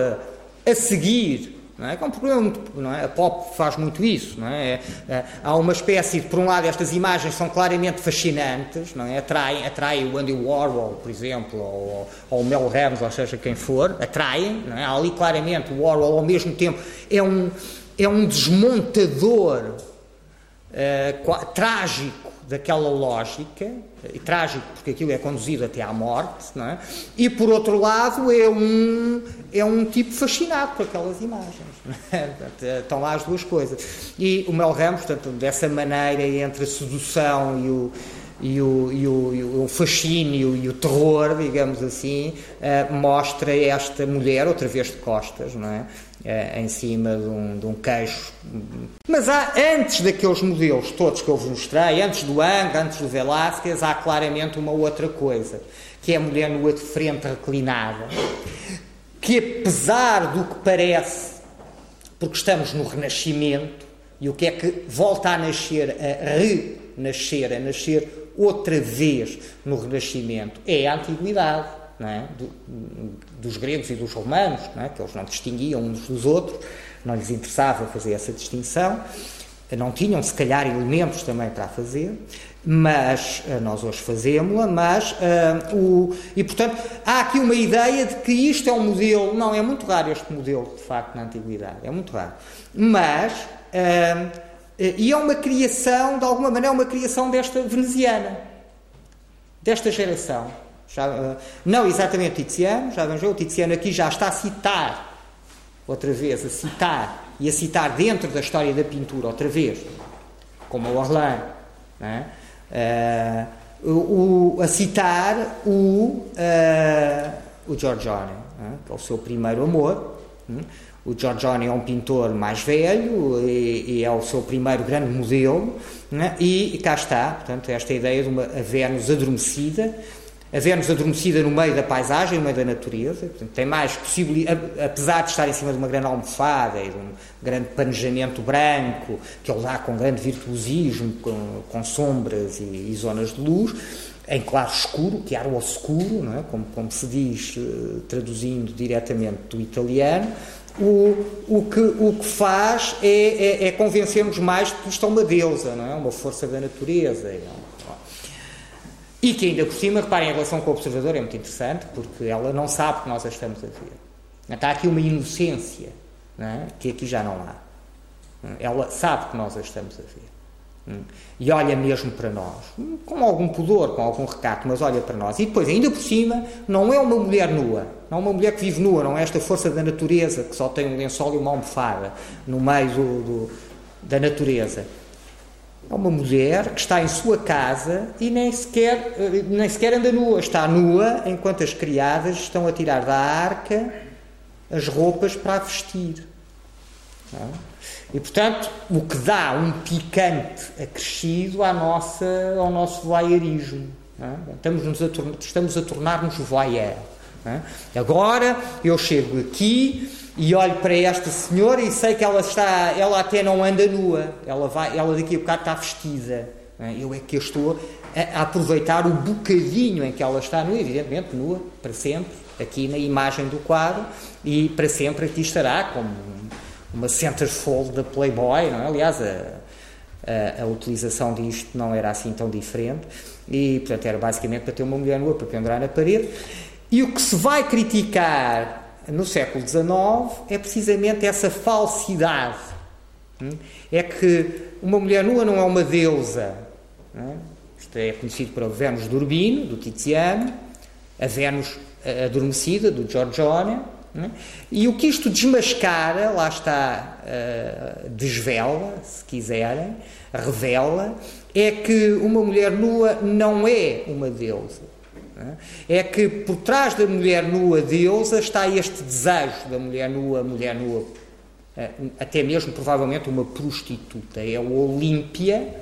a seguir não é? é um problema muito, não é? A pop faz muito isso, não é? é? Há uma espécie de, por um lado, estas imagens são claramente fascinantes, não é? Atraem, atraem o Andy Warhol, por exemplo, ou, ou o Mel Ramos, ou seja, quem for, atraem, não é? Há ali claramente o Warhol, ao mesmo tempo, é um, é um desmontador uh, trágico daquela lógica, e trágico porque aquilo é conduzido até à morte, não é? e por outro lado é um, é um tipo fascinado por aquelas imagens. É? Estão lá as duas coisas. E o Mel Ramos, portanto, dessa maneira entre a sedução e o, e o, e o, e o fascínio e o terror, digamos assim, uh, mostra esta mulher, outra vez de costas, não é? Uh, em cima de um, de um queixo. Mas há, antes daqueles modelos todos que eu vos mostrei, antes do Ang, antes do Velázquez, há claramente uma outra coisa, que é a mulher nua de frente reclinada, que apesar do que parece, porque estamos no Renascimento, e o que é que volta a nascer, a renascer, a nascer outra vez no Renascimento é a antiguidade é? Do, dos gregos e dos romanos, é? que eles não distinguiam uns dos outros, não lhes interessava fazer essa distinção. não tinham, se calhar, elementos também para fazer, mas uh, nós hoje fazemos-la, mas uh, o, e portanto há aqui uma ideia de que isto é um modelo, não, é muito raro este modelo, de facto, na Antiguidade, é muito raro, mas, uh, e é uma criação, de alguma maneira, uma criação desta veneziana, desta geração, já, não exatamente Tiziano, já vamos ver, o Tiziano aqui já está a citar, outra vez, a citar, e a citar dentro da história da pintura, outra vez, como o Orlando, não é? Uh, o, a citar o, uh, o Giorgione, uh, que é o seu primeiro amor. O Giorgione é um pintor mais velho e, e é o seu primeiro grande modelo, e, e cá está, portanto, esta ideia de uma Vênus adormecida, a Vênus adormecida no meio da paisagem, no meio da natureza, portanto, tem mais possibilidade, apesar de estar em cima de uma grande almofada e de um grande panejamento branco, que ele dá com grande virtuosismo, com, com sombras e, e, zonas de luz, em claro escuro, que o oscuro, não é? como, como se diz, uh, traduzindo diretamente do italiano, o, o, que, o que faz é, é, é convencer-nos mais de que isto é uma deusa, não é? uma força da natureza. É e que ainda por cima, reparem, em relação com o observador é muito interessante, porque ela não sabe que nós a estamos a ver. Está aqui uma inocência é? que aqui já não há. Ela sabe que nós a estamos a ver. E olha mesmo para nós, com algum pudor, com algum recato, mas olha para nós. E depois, ainda por cima, não é uma mulher nua, não é uma mulher que vive nua, não é esta força da natureza que só tem um lençol e uma almofada no meio do, do, da natureza é uma mulher que está em sua casa e nem sequer, eh, nem sequer anda nua. Está nua enquanto as criadas estão a tirar da arca as roupas para a vestir. É? E, portanto, o que dá um picante acrescido à nossa, ao nosso voyeurismo. É? Estamos, a, estamos a tornar-nos voyeur. É? Agora eu chego aqui e olho para esta senhora e sei que ela está, ela até não anda nua, ela, vai, ela daqui a bocado está vestida. É? Eu é que estou a, aproveitar o bocadinho em que ela está nua, evidentemente nua, para sempre, aqui na imagem do quadro, e para sempre aqui estará como uma centerfold da Playboy, não é? Aliás, a, a, a, utilização disto não era assim tão diferente, e portanto era basicamente para ter uma mulher nua para pendurar na parede. E o que se vai criticar no século XIX é precisamente essa falsidade. Hum? É que uma mulher nua não é uma deusa. É? Isto é conhecido para Vênus do Urbino, do Tiziano, a Vênus adormecida, do Giorgione. É? E o que isto desmascara, lá está, uh, desvela, se quiserem, revela, é que uma mulher nua não é uma deusa. É que por trás da mulher nua deusa está este desejo da mulher nua, mulher nua, eh, até mesmo provavelmente uma prostituta. É o Olímpia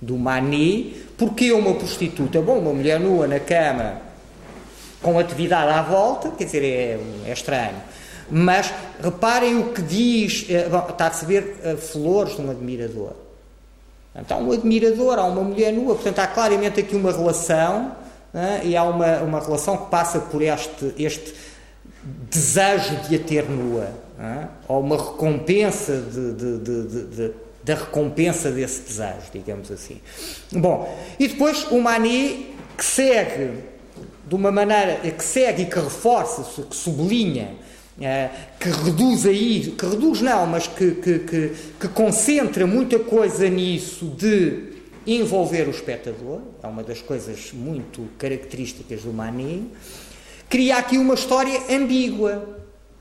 do Manet. Porquê uma prostituta? Bom, uma mulher nua na cama com atividade à volta, quer dizer, é, é estranho. Mas reparem o que diz, eh, está a receber uh, flores de um admirador. Então, um admirador, há uma mulher nua, portanto, há claramente aqui uma relação é? e há uma, uma relação que passa por este, este desejo de a ter nua, é? ou uma recompensa de, de, de, de, da recompensa desse desejo, digamos assim. Bom, e depois o Mani que segue de uma maneira que segue e que reforça, que sublinha, que reduz aí, que reduz não, mas que, que, que, que concentra muita coisa nisso de envolver o espectador, é uma das coisas muito características do Manet, cria aqui uma história ambígua,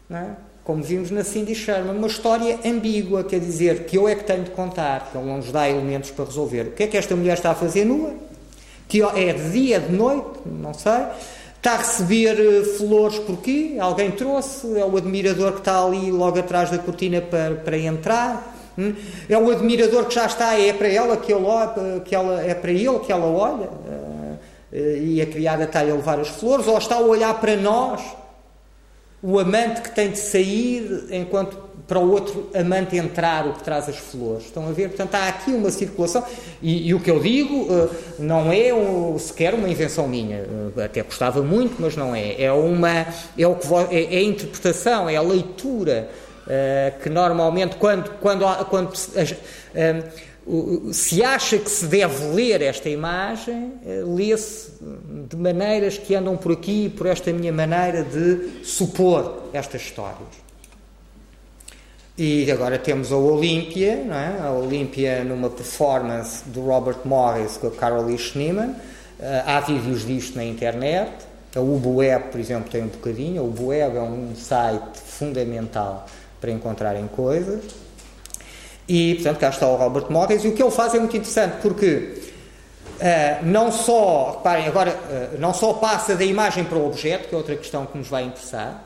é? como vimos na Cindy Sherman, uma história ambígua, quer dizer, que eu é que tenho de contar, que ele não nos dá elementos para resolver. O que é que esta mulher está a fazer nua? Que é de dia, é de noite, não sei. Está a receber eh, flores por quê? Alguém trouxe? É o admirador que está ali logo atrás da cortina para, para entrar? É um admirador que já está, é para ela que, ele, que ela, é para ele que ela olha eh, e a criada está-lhe a levar as flores, ou está a olhar para nós, o amante que tem de sair enquanto para o outro amante entrar, o que traz as flores. Estão a ver? Portanto, há aqui uma circulação. E, e o que eu digo uh, não é um, sequer uma invenção minha. Uh, até gostava muito, mas não é. É, uma, é, o que, é, é a interpretação, é a leitura uh, que normalmente, quando, quando, quando uh, se acha que se deve ler esta imagem, eh, lê-se de maneiras que andam por aqui, por esta minha maneira de supor estas histórias. E agora temos a Olímpia, é? a Olímpia numa performance do Robert Morris com a Carolee Schneemann. Uh, há vídeos disto na internet. A UboWeb, por exemplo, tem um bocadinho. A UboWeb é um site fundamental para encontrarem coisas. E, portanto, cá está o Robert Morris. E o que ele faz é muito interessante, porque uh, não só, reparem, agora, uh, não só passa da imagem para o objeto, que é outra questão que nos vai interessar,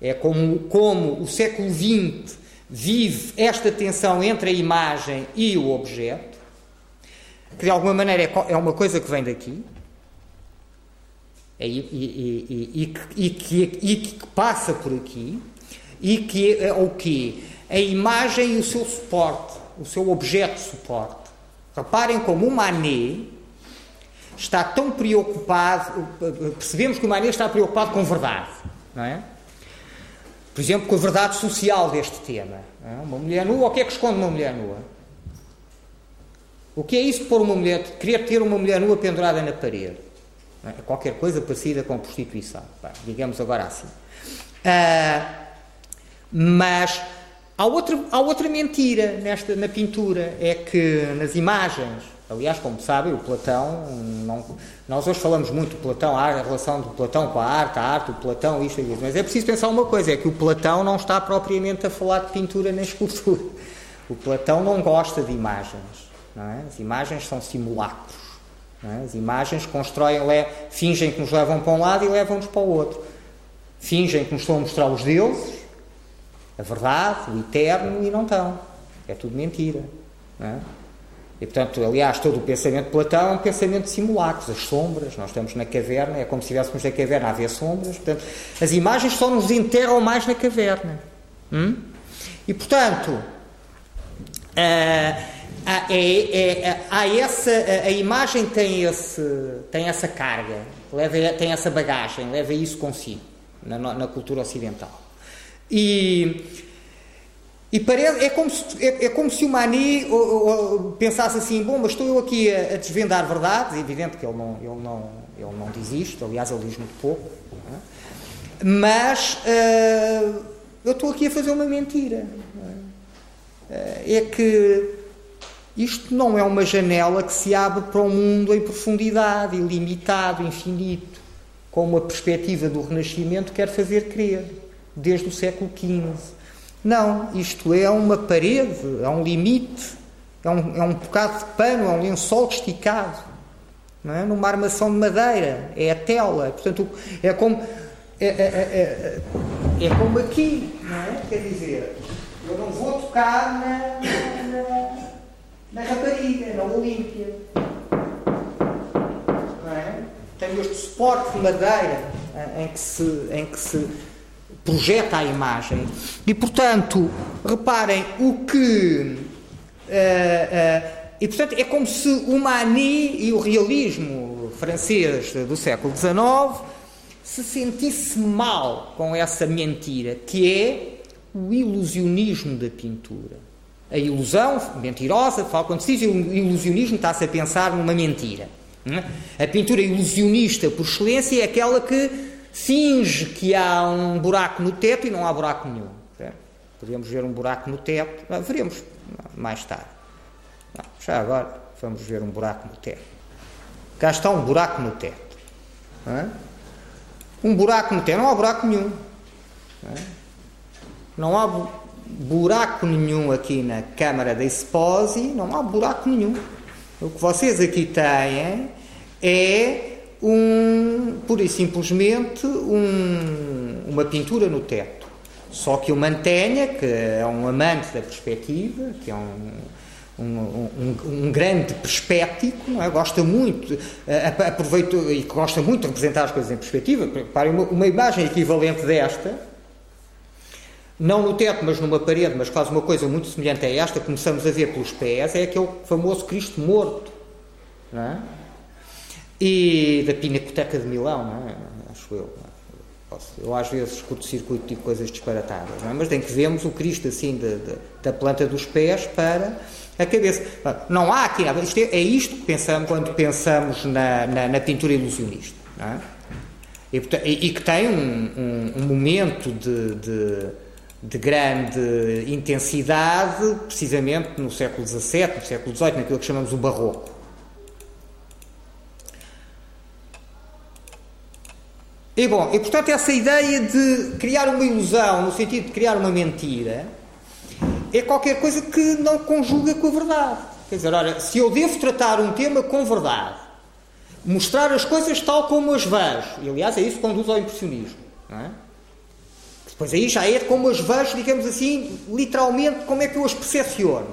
é como, como o século XX vive esta tensão entre a imagem e o objeto, que de alguma maneira é, é uma coisa que vem daqui, e, e, e, e, que passa por aqui, e que é o quê? A imagem e o seu suporte, o seu objeto suporte. Reparem como o Manet está tão preocupado, percebemos que o Manet está preocupado com verdade, não é? Por exemplo, com a verdade social deste tema. Uma mulher nua, o que é que esconde uma mulher nua? O que é isso pôr uma mulher, querer ter uma mulher nua pendurada na parede? É qualquer coisa parecida com prostituição, digamos agora assim. Ah, mas há outra, há outra mentira nesta, na pintura, é que nas imagens Aliás, como sabem, o Platão, não, nós hoje falamos muito do Platão, a relação do Platão com a arte, a arte, o Platão, isto e isso, mas é preciso pensar uma coisa, é que o Platão não está propriamente a falar de pintura nem escultura. O Platão não gosta de imagens, é? as imagens são simulacros. É? As imagens constroem, fingem que nos levam para um lado e levam-nos para o outro. Fingem que nos estão a mostrar os deuses, a verdade, o eterno, e não estão. É tudo mentira. É? E, portanto, aliás, todo o pensamento de Platão é um pensamento de simulacros, as sombras, nós estamos na caverna, é como se estivéssemos na caverna a ver sombras, portanto, as imagens só nos enterram mais na caverna. Hum? E, portanto, a, a, é, a, essa, a, imagem tem, esse, tem essa carga, leva, tem essa bagagem, leva isso consigo, na, na cultura ocidental. E e parece, é, como se, é, é como se o Mani ou, ou, pensasse assim: bom, mas estou eu aqui a, a, desvendar verdades. É evidente que ele não, ele, não, ele não diz isto, aliás, ele diz muito pouco. É? Mas uh, eu estou aqui a fazer uma mentira. É? é que isto não é uma janela que se abre para um mundo em profundidade, ilimitado, infinito, como a perspectiva do Renascimento quer fazer crer, desde o século XV. Não, isto é uma parede, é um limite, é um, é um bocado de pano, é um lençol esticado, não é? numa armação de madeira, é a tela, portanto, é como, é, é, é, é, como aqui, não é? Quer dizer, eu não vou tocar na, na, na rapariga, na Olímpia. Não é? Tenho este suporte de madeira em que se, em que se projeta a imagem. E, portanto, reparem, o que. Uh, uh, e, portanto, é como se o Mani e o realismo francês do século XIX se sentisse mal com essa mentira, que é o ilusionismo da pintura. A ilusão mentirosa, quando se diz ilusionismo, está-se a pensar numa mentira. É? A pintura ilusionista, por excelência, é aquela que finge que há um buraco no teto e não há buraco nenhum. Podemos ver um buraco no teto, não, veremos mais tarde. Não, já agora vamos ver um buraco no teto. Cá está um buraco no teto. É? Um buraco no teto, não há buraco nenhum. Não, é? não há buraco nenhum aqui na Câmara da Esposi, não há buraco nenhum. O que vocês aqui têm é um, pura e simplesmente um, uma pintura no teto. Só que o Mantenha, que é um amante da perspectiva, que é um, um, um, um, grande perspético, é? gosta muito, aproveita e gosta muito de representar as coisas em perspectiva. Reparem, uma, uma, imagem equivalente desta, não no teto, mas numa parede, mas quase uma coisa muito semelhante a esta, começamos a ver pelos pés, é aquele famoso Cristo morto. Não é? E da Pinacoteca de Milão, não é? acho eu. Eu às vezes curto-circuito de coisas disparatadas, é? mas tem que vermos o Cristo assim da, da, da planta dos pés para a cabeça. Não há aqui nada. Isto é, é, isto que pensamos quando pensamos na, na, na pintura ilusionista. É? E, e, que tem um, um, um momento de, de, de, grande intensidade, precisamente no século XVII, no século XVIII, naquilo que chamamos o Barroco. E bom, e portanto essa ideia de criar uma ilusão, no sentido de criar uma mentira, é qualquer coisa que não conjuga com a verdade. Quer dizer, se eu devo tratar um tema com verdade, mostrar as coisas tal como as vejo, e aliás é isso que conduz ao impressionismo, não é? Depois aí já é como as vejo, digamos assim, literalmente, como é que eu as percepciono.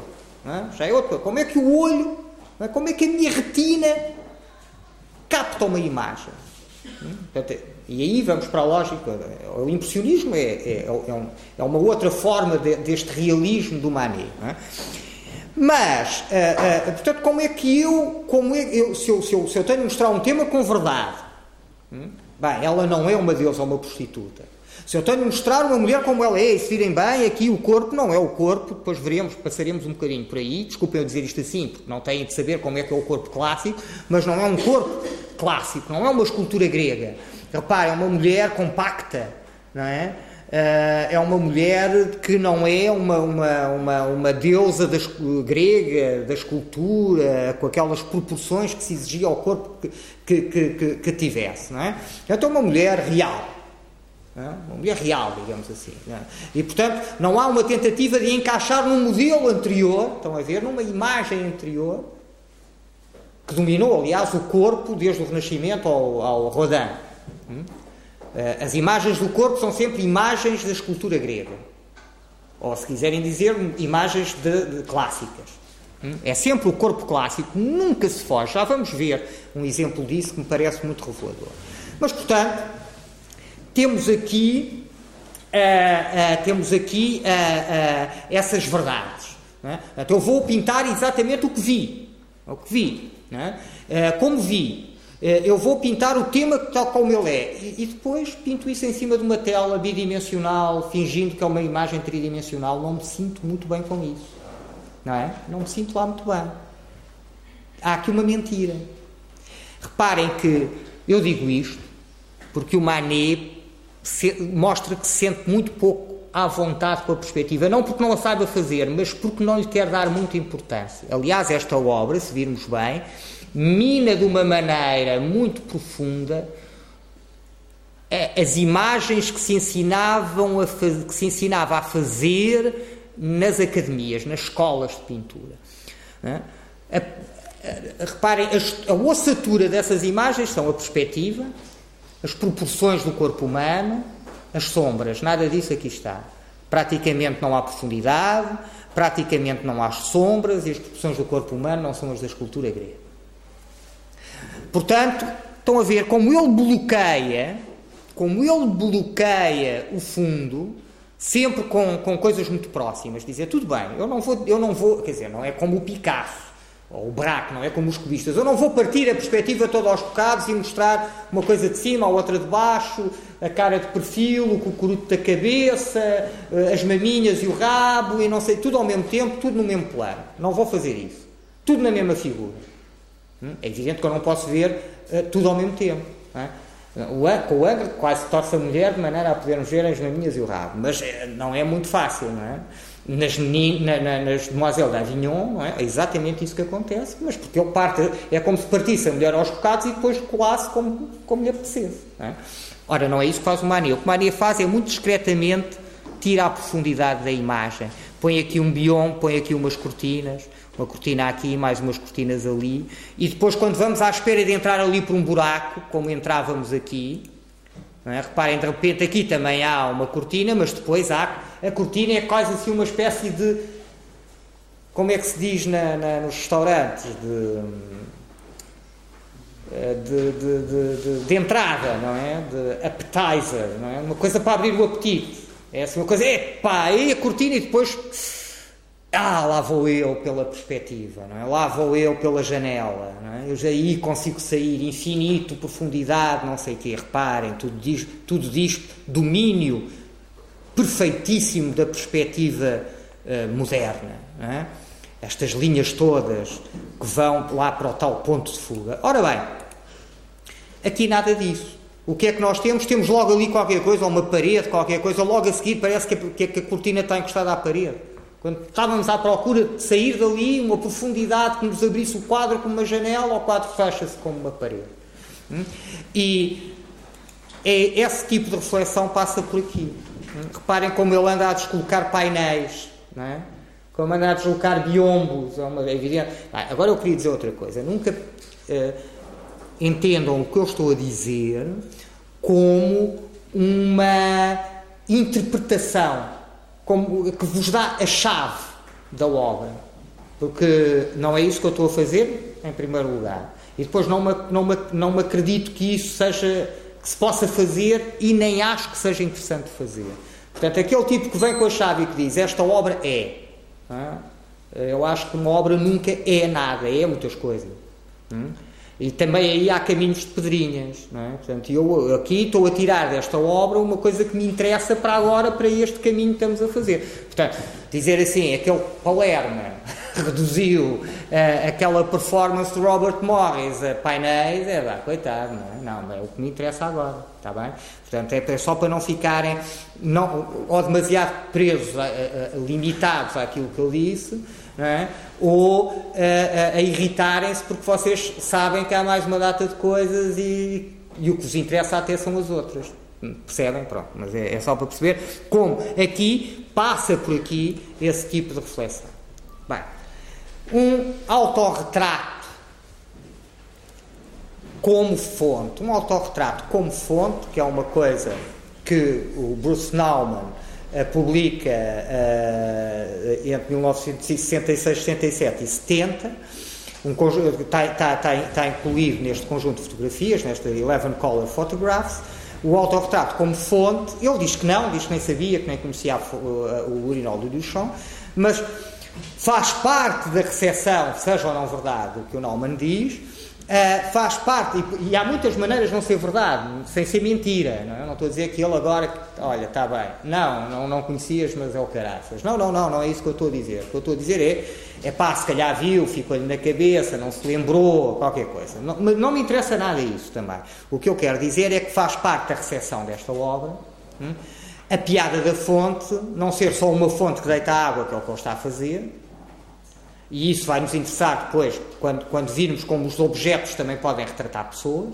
É? Já é outra Como é que o olho, é? como é que a minha retina capta uma imagem. Portanto, e aí vamos para a lógica. O impressionismo é, é, é, um, é uma outra forma de, deste realismo do Manet. É? Mas, uh, uh, portanto, como é que eu, como é, eu, se, eu, se, eu, se eu tenho de mostrar um tema com verdade, hum, bem, ela não é uma deusa ou uma prostituta. Se eu tenho de mostrar uma mulher como ela é, e se virem bem, aqui o corpo não é o corpo, depois veremos, passaremos um bocadinho por aí, desculpem eu dizer isto assim, porque não têm de saber como é que é o corpo clássico, mas não é um corpo clássico, não é uma escultura grega. Repare, é uma mulher compacta, não é? Uh, é uma mulher que não é uma, uma, uma, uma deusa da, grega, da escultura, com aquelas proporções que se exigia ao corpo que, que, que, que tivesse. Não é? Então, uma mulher real. É? Uma mulher real, digamos assim. É? E, portanto, não há uma tentativa de encaixar num modelo anterior, estão a ver, numa imagem anterior, que dominou, aliás, o corpo desde o Renascimento ao, ao Rodin. Hum? Eh, as imagens do corpo são sempre imagens da escultura grega. Ou, se quiserem dizer, imagens de, de clássicas. Hum? É sempre o corpo clássico, nunca se foge. Já vamos ver um exemplo disso que me parece muito revelador. Mas, portanto, temos aqui, uh, uh, temos aqui uh, essas verdades. É? Então, eu vou pintar exatamente o que vi. O que vi. É? como vi, eh, eu vou pintar o tema tal como ele é e, depois pinto isso em cima de uma tela bidimensional, fingindo que é uma imagem tridimensional. Não me sinto muito bem com isso, não é? Não me sinto lá muito bem. Há aqui uma mentira. Reparem que eu digo isto porque o Manet mostra que se sente muito pouco à vontade com a perspectiva, não porque não a saiba fazer, mas porque não lhe quer dar muita importância. Aliás, esta obra, se virmos bem, mina de uma maneira muito profunda as imagens que se ensinavam a que se ensinava a fazer nas academias, nas escolas de pintura. É? A, reparem, a ossatura dessas imagens são a perspectiva, as proporções do corpo humano, as sombras, nada disso aqui está. Praticamente não há profundidade, praticamente não há sombras e as proporções do corpo humano não são as da escultura grega. Portanto, estão a ver como ele bloqueia, como ele bloqueia o fundo, sempre com, com coisas muito próximas. Dizer, tudo bem, eu não vou, eu não vou, quer dizer, não é como o Picasso ou o Braque, não é como os cubistas. Eu não vou partir a perspectiva toda aos bocados e mostrar uma coisa de cima, a outra de baixo, a cara de perfil, o cucuruto da cabeça, eh, as maminhas e o rabo, e não sei, tudo ao mesmo tempo, tudo no mesmo plano. Não vou fazer isso. Tudo na mesma figura. Hum? É evidente que eu não posso ver uh, tudo ao mesmo tempo. É? O, com o ângulo quase torce a mulher de maneira a podermos ver as maminhas e o rabo, mas eh, não é muito fácil, não é? Nas, na, na, nas Demoiselles d'Avignon é? é exatamente isso que acontece, mas porque ele parte, é como se partisse a mulher aos bocados e depois colasse como, como lhe apetecesse. É? Ora, não é isso que faz o Manet. O que o Manet faz é muito discretamente tira a profundidade da imagem. Põe aqui um biom, põe aqui umas cortinas, uma cortina aqui, mais umas cortinas ali, e depois, quando vamos à espera de entrar ali por um buraco, como entrávamos aqui, é? reparem, de repente aqui também há uma cortina, mas depois há. A cortina é quase assim uma espécie de. Como é que se diz na, na, nos restaurantes? De, de, de, de, entrada, não é? De appetizer, não é? Uma coisa para abrir o apetite. É assim uma coisa, epá, aí a cortina e depois ah, lá vou eu pela perspectiva, não é? lá vou eu pela janela, não é? eu já aí consigo sair, infinito, profundidade, não sei o quê. Reparem, tudo diz, tudo diz domínio perfeitíssimo da perspectiva uh, moderna. É? estas linhas todas que vão lá para o tal ponto de fuga. Ora bem, aqui nada disso. O que é que nós temos? Temos logo ali qualquer coisa, ou uma parede, qualquer coisa, logo a seguir parece que a, que a cortina está encostada à parede. Quando estávamos à procura de sair dali, uma profundidade que nos abrisse o quadro como uma janela, o quadro fecha-se como uma parede. Hum? E é, esse tipo de reflexão passa por aqui. Hum? Reparem como ele anda a descolocar painéis, não é? como anda a deslocar biombos, é uma é evidente. Ah, agora eu queria dizer outra coisa. Nunca uh, entendam o que eu estou a dizer como uma interpretação como, que vos dá a chave da obra. Porque não é isso que eu estou a fazer, em primeiro lugar. E depois não me, não me, não me acredito que isso seja que se possa fazer e nem acho que seja interessante fazer. Portanto, aquele tipo que vem com a chave e que diz esta obra é. Eu acho que uma obra nunca é nada, é muitas coisas. Hum? E também aí há caminhos de pedrinhas. Não é? Portanto, eu aqui estou a tirar desta obra uma coisa que me interessa para agora, para este caminho que estamos a fazer. Portanto, dizer assim, aquele Palermo reduziu uh, aquela performance de Robert Morris a painéis, é lá, coitado, não é? Não, é o que me interessa agora, está bem? Portanto, é só para não ficarem não, ou demasiado presos, a, a, limitados àquilo que eu disse, é? Ou a, a irritarem-se porque vocês sabem que há mais uma data de coisas e, e o que vos interessa até são as outras. Percebem? Pronto, mas é, é só para perceber como aqui passa por aqui esse tipo de reflexão. Bem, um autorretrato como fonte, um autorretrato como fonte, que é uma coisa que o Bruce Nauman publica uh, entre 1966, 67 e 70, um está, incluído neste conjunto de fotografias, nesta Eleven Color Photographs, o autorretrato como fonte, ele diz que não, diz que nem sabia, que nem conhecia o, o urinol do Duchamp, mas faz parte da recepção, seja ou não verdade, o que o Nauman diz, Uh, faz parte, e, e, há muitas maneiras de não ser verdade, sem ser mentira. Não, é? não estou a dizer que ele agora, olha, está bem, não, não, não conhecias, mas é o caraças. Não, não, não, não é isso que eu estou a dizer. O que eu estou a dizer é, é pá, se calhar viu, ficou-lhe na cabeça, não se lembrou, qualquer coisa. Não, não me interessa nada isso também. O que eu quero dizer é que faz parte da recepção desta obra. Hum? A piada da fonte, não ser só uma fonte que deita água, que é o que ele está a fazer, e isso vai nos interessar depois, quando, quando virmos como os objetos também podem retratar pessoas.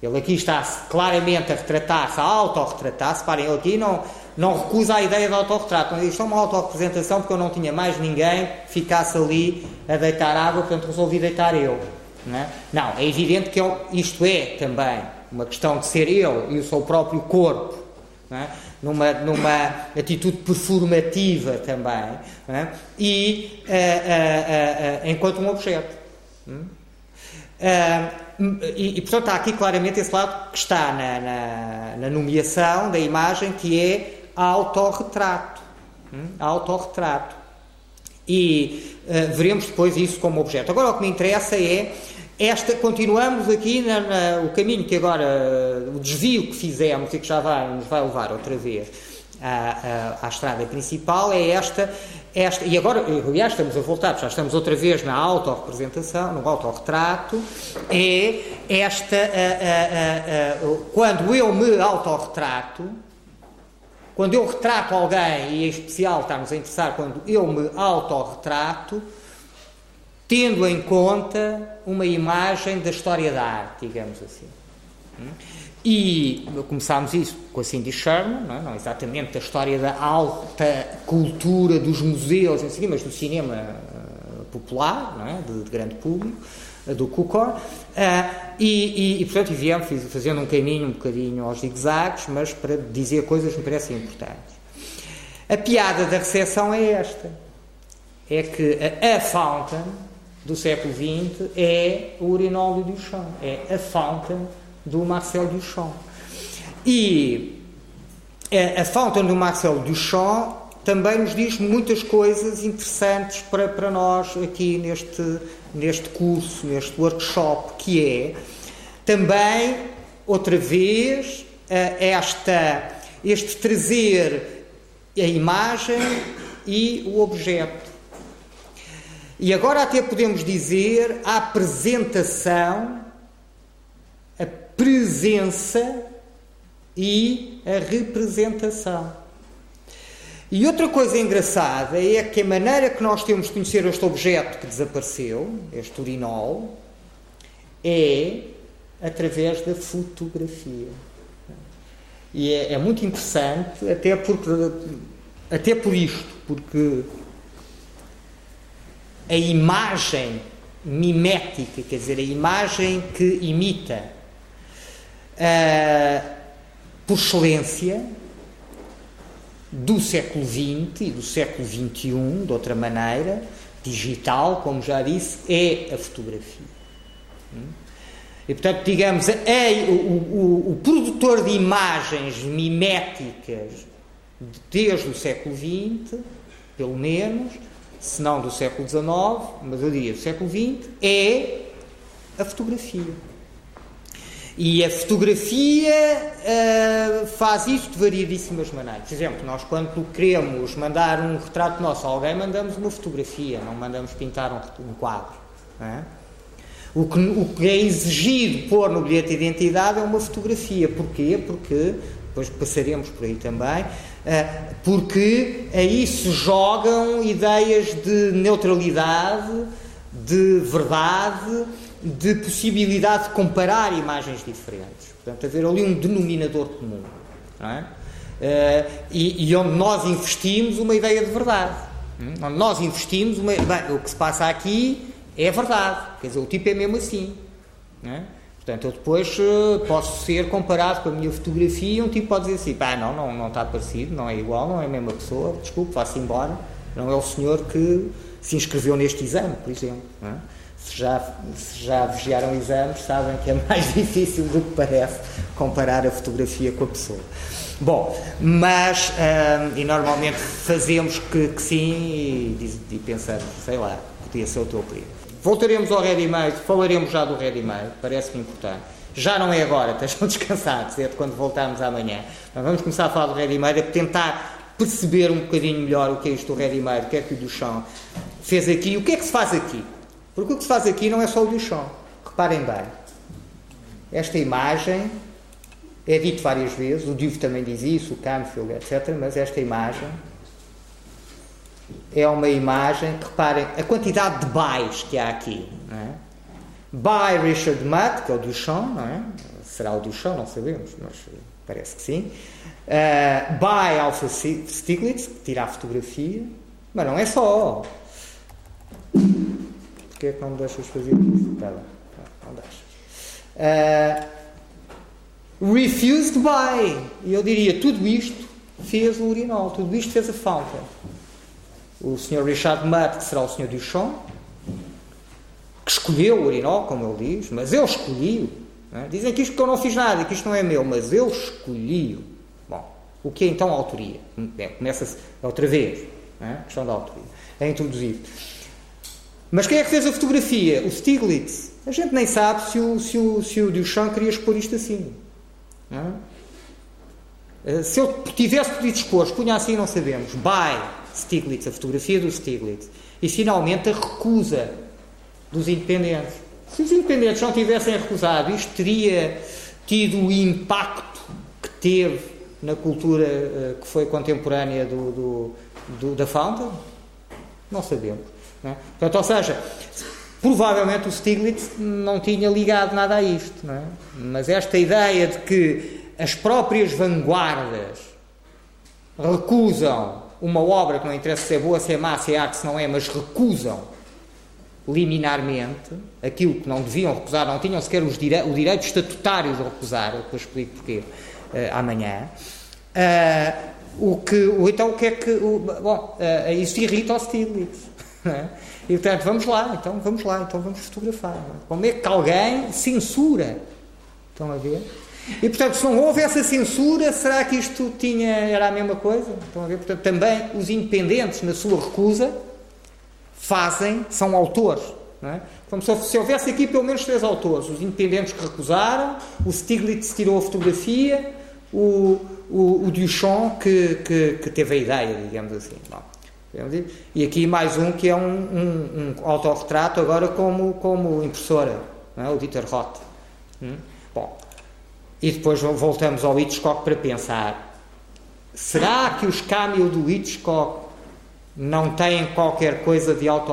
Ele aqui está claramente a retratar-se, a autorretratar-se. Parem, ele aqui não, não recusa a ideia de autorretrato. Isto é uma autorrepresentação porque eu não tinha mais ninguém que ficasse ali a deitar água, portanto resolvi deitar eu. Não é, não, é evidente que eu, isto é também uma questão de ser eu e o seu próprio corpo. É? Numa, numa atitude performativa também, é? e uh, uh, uh, enquanto um objeto. Hum? E, e, portanto, há aqui claramente esse lado que está na, na, na nomeação da imagem, que é autorretrato. Hum? Autorretrato. E veremos depois isso como objeto. Agora, o que me interessa é esta, continuamos aqui na, na, o caminho que agora, o desvio que fizemos e que já vai, nos vai levar outra vez à, à, à estrada principal é esta, esta, e agora, aliás, estamos a voltar, já estamos outra vez na autorrepresentação, no autorretrato, é esta, a, a, quando eu me autorretrato, quando eu retrato alguém, e em especial estamos a interessar quando eu me autorretrato, tendo em conta uma imagem da história da arte, digamos assim. E começámos isso com a Cindy Sherman, não, é? não exatamente da história da alta cultura dos museus, assim, mas do cinema uh, popular, não é? de, de grande público, uh, do Cukor. Uh, e, e, e, portanto, viemos fazendo um caminho um bocadinho aos zigzags, mas para dizer coisas que me parecem importantes. A piada da recepção é esta: é que a, a Fountain do século XX é o Urinol de Duchamp, é a Fountain do Marcel Duchamp. E a Fountain do Marcel Duchamp também nos diz muitas coisas interessantes para, para nós aqui neste, neste curso, neste workshop, que é também, outra vez, esta, este trazer a imagem e o objeto E agora até podemos dizer a apresentação, a presença e a representação. E outra coisa engraçada é que a maneira que nós temos de conhecer este objeto que desapareceu, este urinol, é através da fotografia. E é, é muito interessante, até, porque, até por isto, porque a imagem mimética, quer dizer, a imagem que imita, uh, por excelência, do século XX e do século XXI, de outra maneira, digital, como já disse, é a fotografia. E, portanto, digamos, é o, o, o produtor de imagens miméticas desde o século XX, pelo menos, se não do século XIX, mas eu diria do século XX, é a fotografia. E a fotografia uh, faz isso de variedíssimas maneiras. Por exemplo, nós quando queremos mandar um retrato nosso a alguém, mandamos uma fotografia, não mandamos pintar um, um quadro. É? O, que, o que é exigido pôr no bilhete de identidade é uma fotografia. Porquê? Porque, depois passaremos por aí também, porque aí se jogam ideias de neutralidade, de verdade, de possibilidade de comparar imagens diferentes. Portanto, haver ali um denominador comum. É? Uh, e, e, onde nós investimos uma ideia de verdade. Hum? Onde nós investimos uma. Bem, o que se passa aqui é verdade. Quer dizer, o tipo é mesmo assim. É? Portanto, eu depois uh, posso ser comparado com a minha fotografia e um tipo pode dizer assim: pá, não, não, não está parecido, não é igual, não é a mesma pessoa, desculpe, vá-se embora. Não é o senhor que se inscreveu neste exame, por exemplo. É? se já, se já vigiaram exames, sabem que é mais difícil do que parece comparar a fotografia com a pessoa. Bom, mas, hum, e normalmente fazemos que, que sim e, e, pensamos, sei lá, podia ser o teu primo. Voltaremos ao ready-made, falaremos já do ready-made, parece-me importante. Já não é agora, estejam descansados, é de quando voltarmos amanhã. Mas vamos começar a falar do ready-made, a tentar perceber um bocadinho melhor o que é isto do ready-made, o que é que o Duchamp fez aqui, o que é que se faz aqui. Porque o que se faz aqui não é só o Duchamp. Reparem bem. Esta imagem é dito várias vezes, o Duve também diz isso, o Canfield, etc. Mas esta imagem é uma imagem reparem, a quantidade de bys que há aqui. Não é? By Richard Mutt, que é o Duchamp, não é? Será o Duchamp, não sabemos, mas parece que sim. Uh, by Alpha Stiglitz, que tira a fotografia. Mas não é só porque é que não me deixas fazer isso? Tá bem, não deixas. Uh, refused by. E eu diria, tudo isto fez o urinol, tudo isto fez a falta. O Sr. Richard Mudd, que será o Sr. Duchamp, que escolheu o urinol, como ele diz, mas eu escolhi-o. É? Dizem que isto que eu não fiz nada, que isto não é meu, mas eu escolhi-o. Bom, o que é então a autoria? É, Começa-se outra vez, é? a questão da autoria. É introduzido. Mas quem é que fez a fotografia? O Stiglitz. A gente nem sabe se o, se o, se o Duchamp queria expor isto assim. É? Se eu tivesse podido expor, punha assim, não sabemos. By Stiglitz, a fotografia do Stiglitz. E finalmente a recusa dos independentes. Se os independentes não tivessem recusado, isto teria tido o impacto que teve na cultura uh, que foi contemporânea do, do, do, da Fountain? Não sabemos. É? Portanto, ou seja, provavelmente o Stiglitz não tinha ligado nada a isto, é? mas esta ideia de que as próprias vanguardas recusam uma obra que não interessa se é boa, se é má, se é arte, se não é, mas recusam liminarmente aquilo que não deviam recusar, não tinham sequer os dire o direito estatutário de recusar, eu depois explico porquê uh, amanhã. Uh, o que, então o que é que. O, bom, uh, isso irrita o Stiglitz. É? E portanto, vamos lá, então vamos lá, então vamos fotografar. Como é que alguém censura? Estão a ver? E portanto, se não houve essa censura, será que isto tinha, era a mesma coisa? Estão a ver? Portanto, também os independentes, na sua recusa, fazem, são autores. Não é? Como se, se houvesse aqui pelo menos três autores: os independentes que recusaram, o Stiglitz tirou a fotografia, o, o, o Duchamp que, que, que, teve a ideia, digamos assim. Bom. E aqui mais um que é um, um, um autorretrato agora como, como impressora, é? o Dieter Roth. Hum? E depois voltamos ao Hitchcock para pensar: será que os cameos do Hitchcock não têm qualquer coisa de autorretrato?